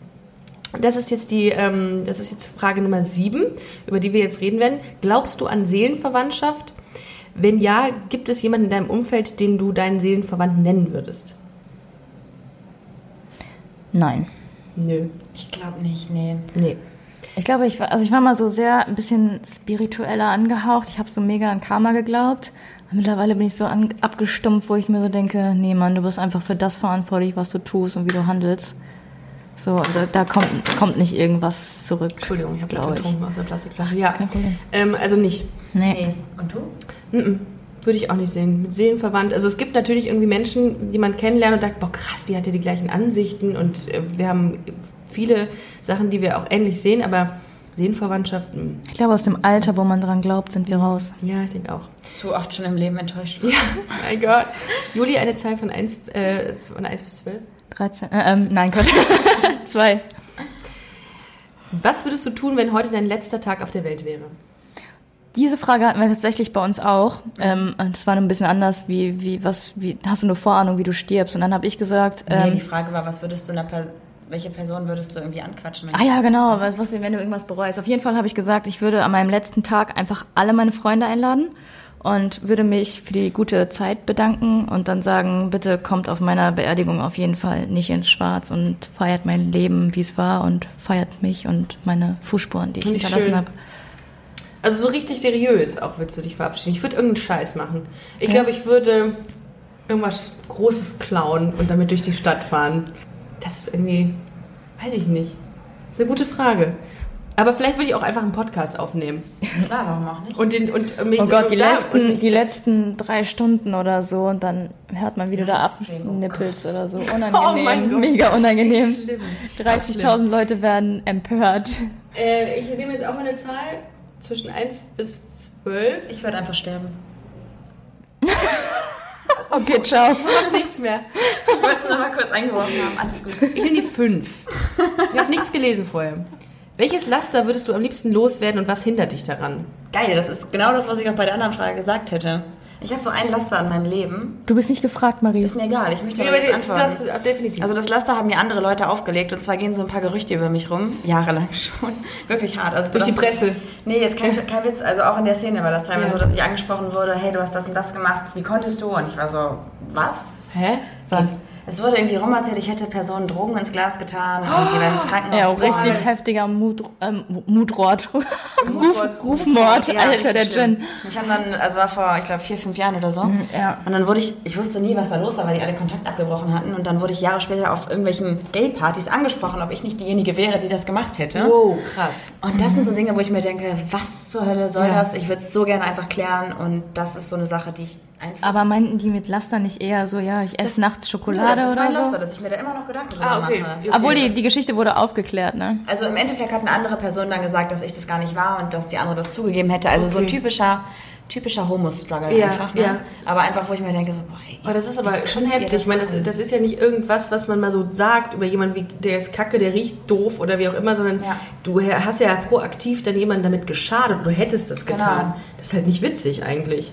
Das ist jetzt die, ähm, das ist jetzt Frage Nummer 7, über die wir jetzt reden werden. Glaubst du an Seelenverwandtschaft? Wenn ja, gibt es jemanden in deinem Umfeld, den du deinen Seelenverwandten nennen würdest? Nein. Nö. Ich glaube nicht, nee. Nee. Ich glaube, ich war, also ich war mal so sehr ein bisschen spiritueller angehaucht. Ich habe so mega an Karma geglaubt. Mittlerweile bin ich so an, abgestumpft, wo ich mir so denke, nee Mann, du bist einfach für das verantwortlich, was du tust und wie du handelst. So, da, da kommt, kommt nicht irgendwas zurück. Entschuldigung, ich habe gerade getrunken aus einer Plastikflasche. Ja. Kein Problem. Ähm, also nicht. Nee. Nee. Und du? Mhm. Würde ich auch nicht sehen. Mit Seelenverwandt. Also es gibt natürlich irgendwie Menschen, die man kennenlernt und sagt, boah krass, die hat ja die gleichen Ansichten und äh, wir haben viele Sachen, die wir auch ähnlich sehen, aber Seelenverwandtschaft, mh. Ich glaube, aus dem Alter, wo man dran glaubt, sind wir raus. ja, ich denke auch. Zu oft schon im Leben enttäuscht worden. Ja, mein Gott. Juli, eine Zahl von 1, äh, von 1 bis 12. 13, äh, ähm, nein, Gott. Zwei. Was würdest du tun, wenn heute dein letzter Tag auf der Welt wäre? Diese Frage hatten wir tatsächlich bei uns auch. Ähm, das war ein bisschen anders, wie, wie, was, wie, hast du eine Vorahnung, wie du stirbst? Und dann habe ich gesagt, Nee, ähm, die Frage war, was würdest du einer per welche Person würdest du irgendwie anquatschen? wenn Ah ja, genau, was, was, wenn du irgendwas bereust. Auf jeden Fall habe ich gesagt, ich würde an meinem letzten Tag einfach alle meine Freunde einladen und würde mich für die gute Zeit bedanken und dann sagen, bitte kommt auf meiner Beerdigung auf jeden Fall nicht in Schwarz und feiert mein Leben, wie es war und feiert mich und meine Fußspuren, die ich Finde hinterlassen habe. Also so richtig seriös auch würdest du dich verabschieden. Ich würde irgendeinen Scheiß machen. Ich glaube, ich würde irgendwas Großes klauen und damit durch die Stadt fahren. Das ist irgendwie, weiß ich nicht. Das ist eine gute Frage. Aber vielleicht würde ich auch einfach einen Podcast aufnehmen. Klar, warum auch nicht? Und den und mich Oh Gott, die letzten, die letzten drei Stunden oder so und dann hört man, wie du da Livestream, oh abnippelst oder so. Oh Unangenehm, mein Gott. mega unangenehm. Schlimm. 30.000 Leute werden empört. Äh, ich nehme jetzt auch mal eine Zahl zwischen 1 bis 12. Ich würde einfach sterben. Okay, ciao. Ich nichts mehr. Ich wollte es nochmal kurz eingeworfen haben. Alles gut. Ich nehme die 5. Ich habe nichts gelesen vorher. Welches Laster würdest du am liebsten loswerden und was hindert dich daran? Geil, das ist genau das, was ich auch bei der anderen Frage gesagt hätte. Ich habe so ein Laster an meinem Leben. Du bist nicht gefragt, Marie. Ist mir egal, ich möchte Ja, aber aber jetzt antworten. das, definitiv. Also das Laster haben mir andere Leute aufgelegt und zwar gehen so ein paar Gerüchte über mich rum, jahrelang schon, wirklich hart. Also Durch die Presse. Nee, jetzt kein, kein Witz, also auch in der Szene war das teilweise Ja. so, dass ich angesprochen wurde, hey, du hast das und das gemacht, wie konntest du? Und ich war so, was? Hä? Was? Es wurde irgendwie rum erzählt, ich hätte Personen Drogen ins Glas getan und die werden ins Krankenhaus Ja, gebracht. richtig heftiger Mut, ähm, Mutrot. Ruf, Mutmord. Rufmord, Ja, Alter, der schlimm. Gin. Ich habe dann, also war vor, ich glaube, vier, fünf Jahren oder so. ja. Und dann wurde ich, ich wusste nie, was da los war, weil die alle Kontakt abgebrochen hatten. Und dann wurde ich Jahre später auf irgendwelchen Gay-Partys angesprochen, ob ich nicht diejenige wäre, die das gemacht hätte. Wow, krass. Und das sind so Dinge, wo ich mir denke, was zur Hölle soll Ja. das? Ich würde es so gerne einfach klären. Und das ist so eine Sache, die ich Einfach. Aber meinten die mit Laster nicht eher so, ja, ich esse nachts Schokolade das ist oder mein so? Laster, dass ich mir da immer noch Gedanken drüber Ah, okay. mache. Obwohl die, die Geschichte wurde aufgeklärt, ne? Also im Endeffekt hat eine andere Person dann gesagt, dass ich das gar nicht war und dass die andere das zugegeben hätte. Also so ein Okay. typischer, typischer Homo-Struggle Ja, einfach. Ne? ja. Aber einfach, wo ich mir denke, so, boah, ey, Aber das ist aber schon Ja, heftig. das Ich meine, das, das ist ja nicht irgendwas, was man mal so sagt über jemanden wie, der ist kacke, der riecht doof oder wie auch immer, sondern Ja. du hast ja proaktiv dann jemandem damit geschadet. Du hättest das getan. Genau. Das ist halt nicht witzig eigentlich.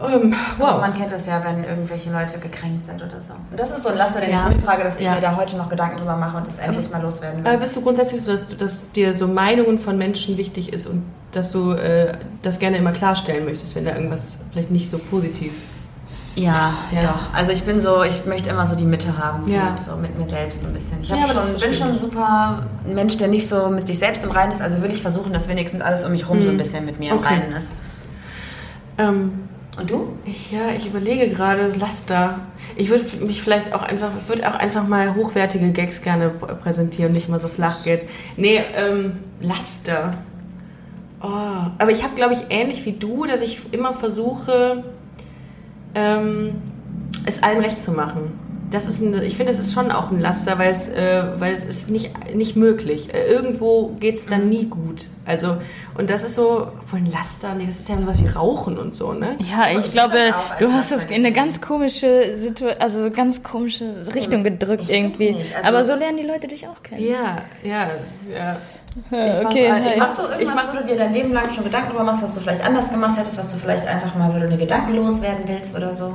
Ähm, wow. man kennt das ja, wenn irgendwelche Leute gekränkt sind oder so. Und das ist so ein Laster, den Ja. ich mittrage, dass ich Ja. mir da heute noch Gedanken drüber mache und das endlich mal loswerden will. Aber bist du grundsätzlich so, dass, dass dir so Meinungen von Menschen wichtig ist und dass du äh, das gerne immer klarstellen möchtest, wenn da irgendwas vielleicht nicht so positiv Ja, Ja. doch. Also ich bin so, ich möchte immer so die Mitte haben. Ja. So mit mir selbst so ein bisschen. Ich Ja, schon, bin schon super ein Mensch, der nicht so mit sich selbst im Reinen ist. Also würde ich versuchen, dass wenigstens alles um mich rum so ein bisschen mit mir Mhm. Okay. im Reinen ist. ähm, Und du? Ich, ja, ich überlege gerade Laster. Ich würde mich vielleicht auch einfach, würde auch einfach mal hochwertige Gags gerne pr- präsentieren, nicht mal so Flachgags. Nee, ähm, Laster. Oh, aber ich habe, glaube ich, ähnlich wie du, dass ich immer versuche, ähm, es allen recht zu machen. Das ist ein, ich finde, das ist schon auch ein Laster, weil es, äh, weil es ist nicht, nicht möglich. Äh, irgendwo geht's dann nie gut. Also, und das ist so, wohl ein Laster, nee, das ist ja sowas wie Rauchen und so, ne? Ja, ich ich glaube, das du hast es Laster in eine ganz komische Situation, also ganz komische Richtung gedrückt Ich irgendwie. nicht, also- Aber so lernen die Leute dich auch kennen. Ja, ja, ja. Okay, ich nice. mach's Machst du Ich irgendwas, mach's- wo du dir dein Leben lang schon Gedanken drüber machst, was du vielleicht anders gemacht hättest, was du vielleicht einfach mal, wo du eine Gedanken loswerden willst oder so?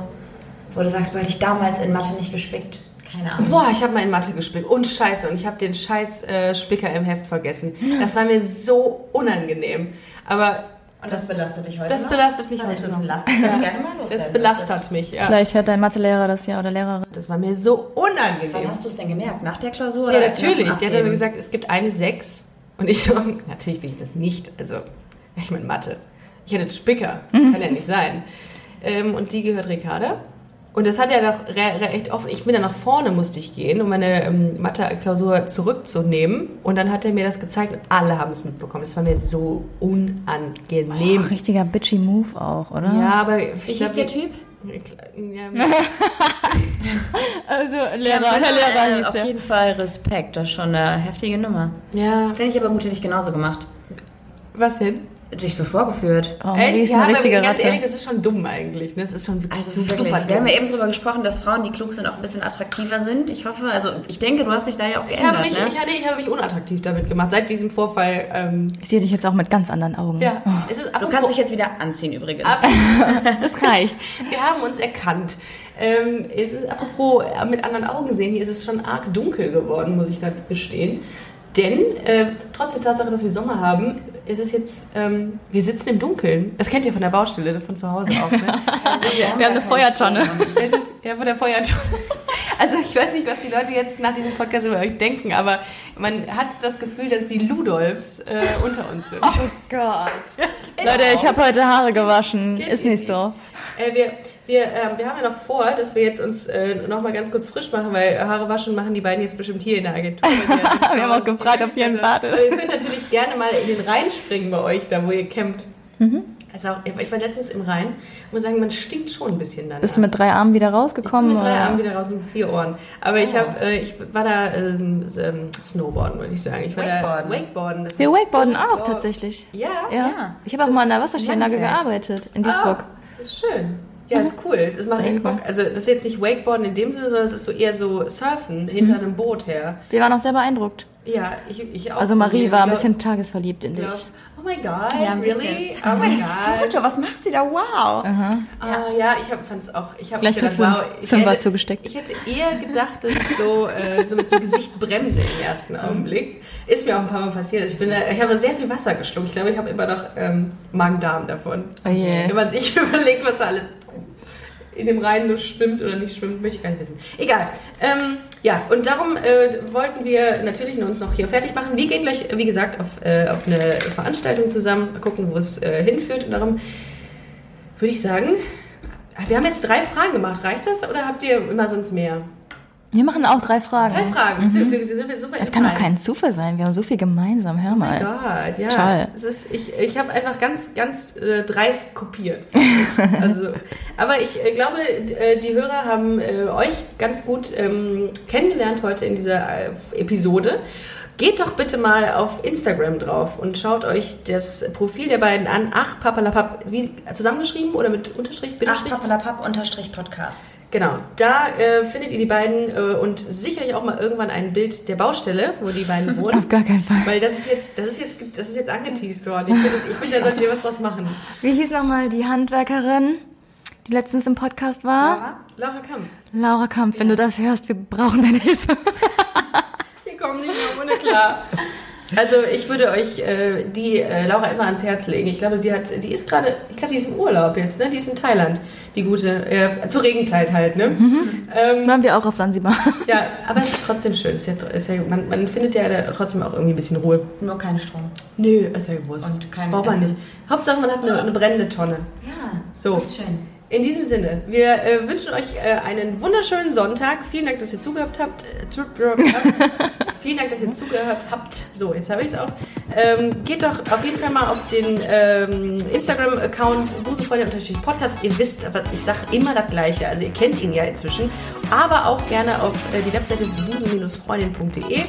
Wo du sagst, boah, hätte ich damals in Mathe nicht gespickt. Keine Ahnung. Boah, ich habe mal in Mathe gespickt. Und scheiße. Und ich habe den scheiß äh, Spicker im Heft vergessen. Das war mir so unangenehm. Aber Und das belastet dich heute das noch? belastet mich Dann heute ist das noch. den du gerne mal es belastet mich, ja. Vielleicht hört dein Mathelehrer das ja oder Lehrerin. Das war mir so Wann unangenehm. hast du es denn gemerkt? Nach der Klausur? Ja, natürlich. Der hat mir gesagt, es gibt eine 6. Und ich so, natürlich bin ich das nicht. Also, ich meine Mathe. Ich hätte einen Spicker. Kann ja nicht sein. Ähm, und die gehört Ricarda. Und das hat er doch re re echt offen. Ich bin dann nach vorne, musste ich gehen, um meine ähm, Mathe-Klausur zurückzunehmen. Und dann hat er mir das gezeigt und alle haben es mitbekommen. Das war mir so unangenehm. Oh, richtiger bitchy Move auch, oder? ja, aber ich Wie glaub, der Typ? Ja, Also Lehrer, Ja, Herr Lehrer hieß Auf der. jeden Fall Respekt. Das ist schon eine heftige Nummer. ja, Finde ich aber gut, hätte ich genauso gemacht. was denn? Dich so vorgeführt. Oh, Marie ist ja, eine aber ganz Ratte. ehrlich, das ist schon dumm eigentlich. Ne? Das ist schon wirklich, Also super wirklich, dumm. wir haben ja eben drüber gesprochen, dass Frauen, die klug sind, auch ein bisschen attraktiver sind. Ich hoffe, also ich denke, du hast dich da ja auch Ich habe geändert, mich, ne? ich hatte, ich habe mich unattraktiv damit gemacht. Seit diesem Vorfall. Ähm, Ich sehe dich jetzt auch mit ganz anderen Augen. ja, es ist Du kannst dich jetzt wieder anziehen übrigens. Ab- Das reicht. Wir haben uns erkannt. Ähm, es ist apropos äh, mit anderen Augen sehen, hier ist es schon arg dunkel geworden, muss ich gerade gestehen. Denn äh, trotz der Tatsache, dass wir Sommer haben, ist es jetzt, ähm, wir sitzen im Dunkeln. Das kennt ihr von der Baustelle, von zu Hause auch. Ne? Wir haben eine Feuertonne. Ja, von der Feuertonne. Also ich weiß nicht, was die Leute jetzt nach diesem Podcast über euch denken, aber man hat das Gefühl, dass die Ludolfs äh, unter uns sind. Oh Gott. Leute, ich habe heute Haare gewaschen. Ist nicht so. Äh, wir, wir, ähm, wir haben ja noch vor, dass wir jetzt uns äh, noch mal ganz kurz frisch machen, weil Haare waschen machen die beiden jetzt bestimmt hier in der Agentur. Wir haben auch gefragt, ob hier ein Bad ist. Also ihr könnt natürlich gerne mal in den Rhein springen bei euch, da wo ihr campt. Mhm. Also auch, ich war letztens im Rhein, muss sagen, man stinkt schon ein bisschen dann. Bist du mit drei Armen wieder ich bin rausgekommen? mit drei oder? Armen wieder raus und vier Ohren. Aber ich Oh. habe, äh, ich war da ähm, ähm, Snowboarden, würde ich sagen. Ich war Wakeboarden. da Wakeboarden. Das Wir wakeboarden so- auch oh. tatsächlich. Ja, Ja. Ja. Ich habe auch mal in der Wasserskianlage gearbeitet in Duisburg. Ah, schön. Ja, ist cool. Das macht echt Bock. Also das ist jetzt nicht Wakeboarden in dem Sinne, sondern es ist so eher so Surfen hinter einem Boot her. Wir waren auch sehr beeindruckt. Ja, ich, ich auch. Also Marie war ein bisschen tagesverliebt in dich. Oh mein Gott, Ja, really? Oh mein das Gott. Foto, was macht sie da? Wow. Ah, ja, ich fand es auch. Ich hab Vielleicht gedacht, du wow, ich Fünfer hätte- zugesteckt. Ich hätte eher gedacht, dass ich so, äh, so mit dem Gesicht bremse im ersten Augenblick. Ist mir auch ein paar Mal passiert. Ich, bin, ich habe sehr viel Wasser geschluckt. Ich glaube, ich habe immer noch ähm, Magen-Darm davon. Oh je. Wenn man sich überlegt, was da alles in dem Rhein nur schwimmt oder nicht schwimmt, möchte ich gar nicht wissen. Egal. Ähm, ja, und darum äh, wollten wir natürlich uns noch hier fertig machen. Wir gehen gleich, wie gesagt, auf, äh, auf eine Veranstaltung zusammen, gucken, wo es äh, hinführt. Und darum würde ich sagen, wir haben jetzt drei Fragen gemacht. Reicht das oder habt ihr immer sonst mehr? Wir machen auch drei Fragen. Drei Fragen. Super Das kann doch kein Zufall sein. Wir haben so viel gemeinsam. Hör Oh mal. mein Gott, ja. Toll. Es ist, ich ich habe einfach ganz, ganz äh, dreist kopiert. also, aber ich äh, glaube, äh, die Hörer haben äh, euch ganz gut ähm, kennengelernt heute in dieser äh, Episode. Geht doch bitte mal auf Instagram drauf und schaut euch das Profil der beiden an. Ach, papalapap, wie zusammengeschrieben oder mit Unterstrich, Ach, papalapap unterstrich Podcast. Genau, da äh, findet ihr die beiden äh, und sicherlich auch mal irgendwann ein Bild der Baustelle, wo die beiden wohnen. Auf gar keinen Fall. Weil das ist jetzt, das ist jetzt, das ist jetzt angeteased worden. Ich finde, ich finde, da solltet ihr was draus machen. Wie hieß nochmal die Handwerkerin, die letztens im Podcast war? Laura Kampf. Laura Kampf, wenn du das hörst, wir brauchen deine Hilfe. Wir kommen nicht mehr ohne klar. Also ich würde euch äh, die äh, Laura immer ans Herz legen. Ich glaube, die hat, die ist gerade, ich glaube, die ist im Urlaub jetzt, ne? Die ist in Thailand, die gute, äh, zur Regenzeit halt, ne? Ähm, Waren wir auch auf Sansibar. ja, aber es ist trotzdem schön. Ist ja, ist ja, man, man findet ja da trotzdem auch irgendwie ein bisschen Ruhe. Nur kein Strom. Nö, ist ja gewusst. Und kein Braucht man nicht. Hauptsache, man hat eine, eine brennende Tonne. Ja, So. das ist schön. In diesem Sinne, wir äh, wünschen euch äh, einen wunderschönen Sonntag. Vielen Dank, dass ihr zugehört habt. Äh. Vielen Dank, dass ihr zugehört habt. So, jetzt habe ich es auch. Ähm, geht doch auf jeden Fall mal auf den ähm, Instagram-Account busefreunde-podcast. Ihr wisst, aber ich sage immer das Gleiche. Also ihr kennt ihn ja inzwischen. Aber auch gerne auf äh, die Webseite busen-freundin.de.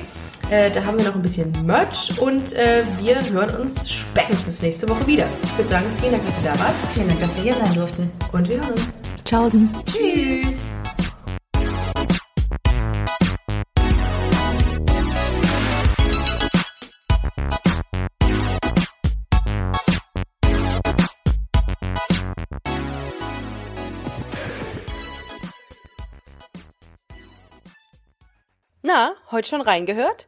Äh, da haben wir noch ein bisschen Merch und äh, wir hören uns spätestens nächste Woche wieder. Ich würde sagen, vielen Dank, dass ihr da wart Vielen Dank, dass wir hier sein durften. und wir hören uns. Tschaußen. Tschüss. Na, heute schon reingehört?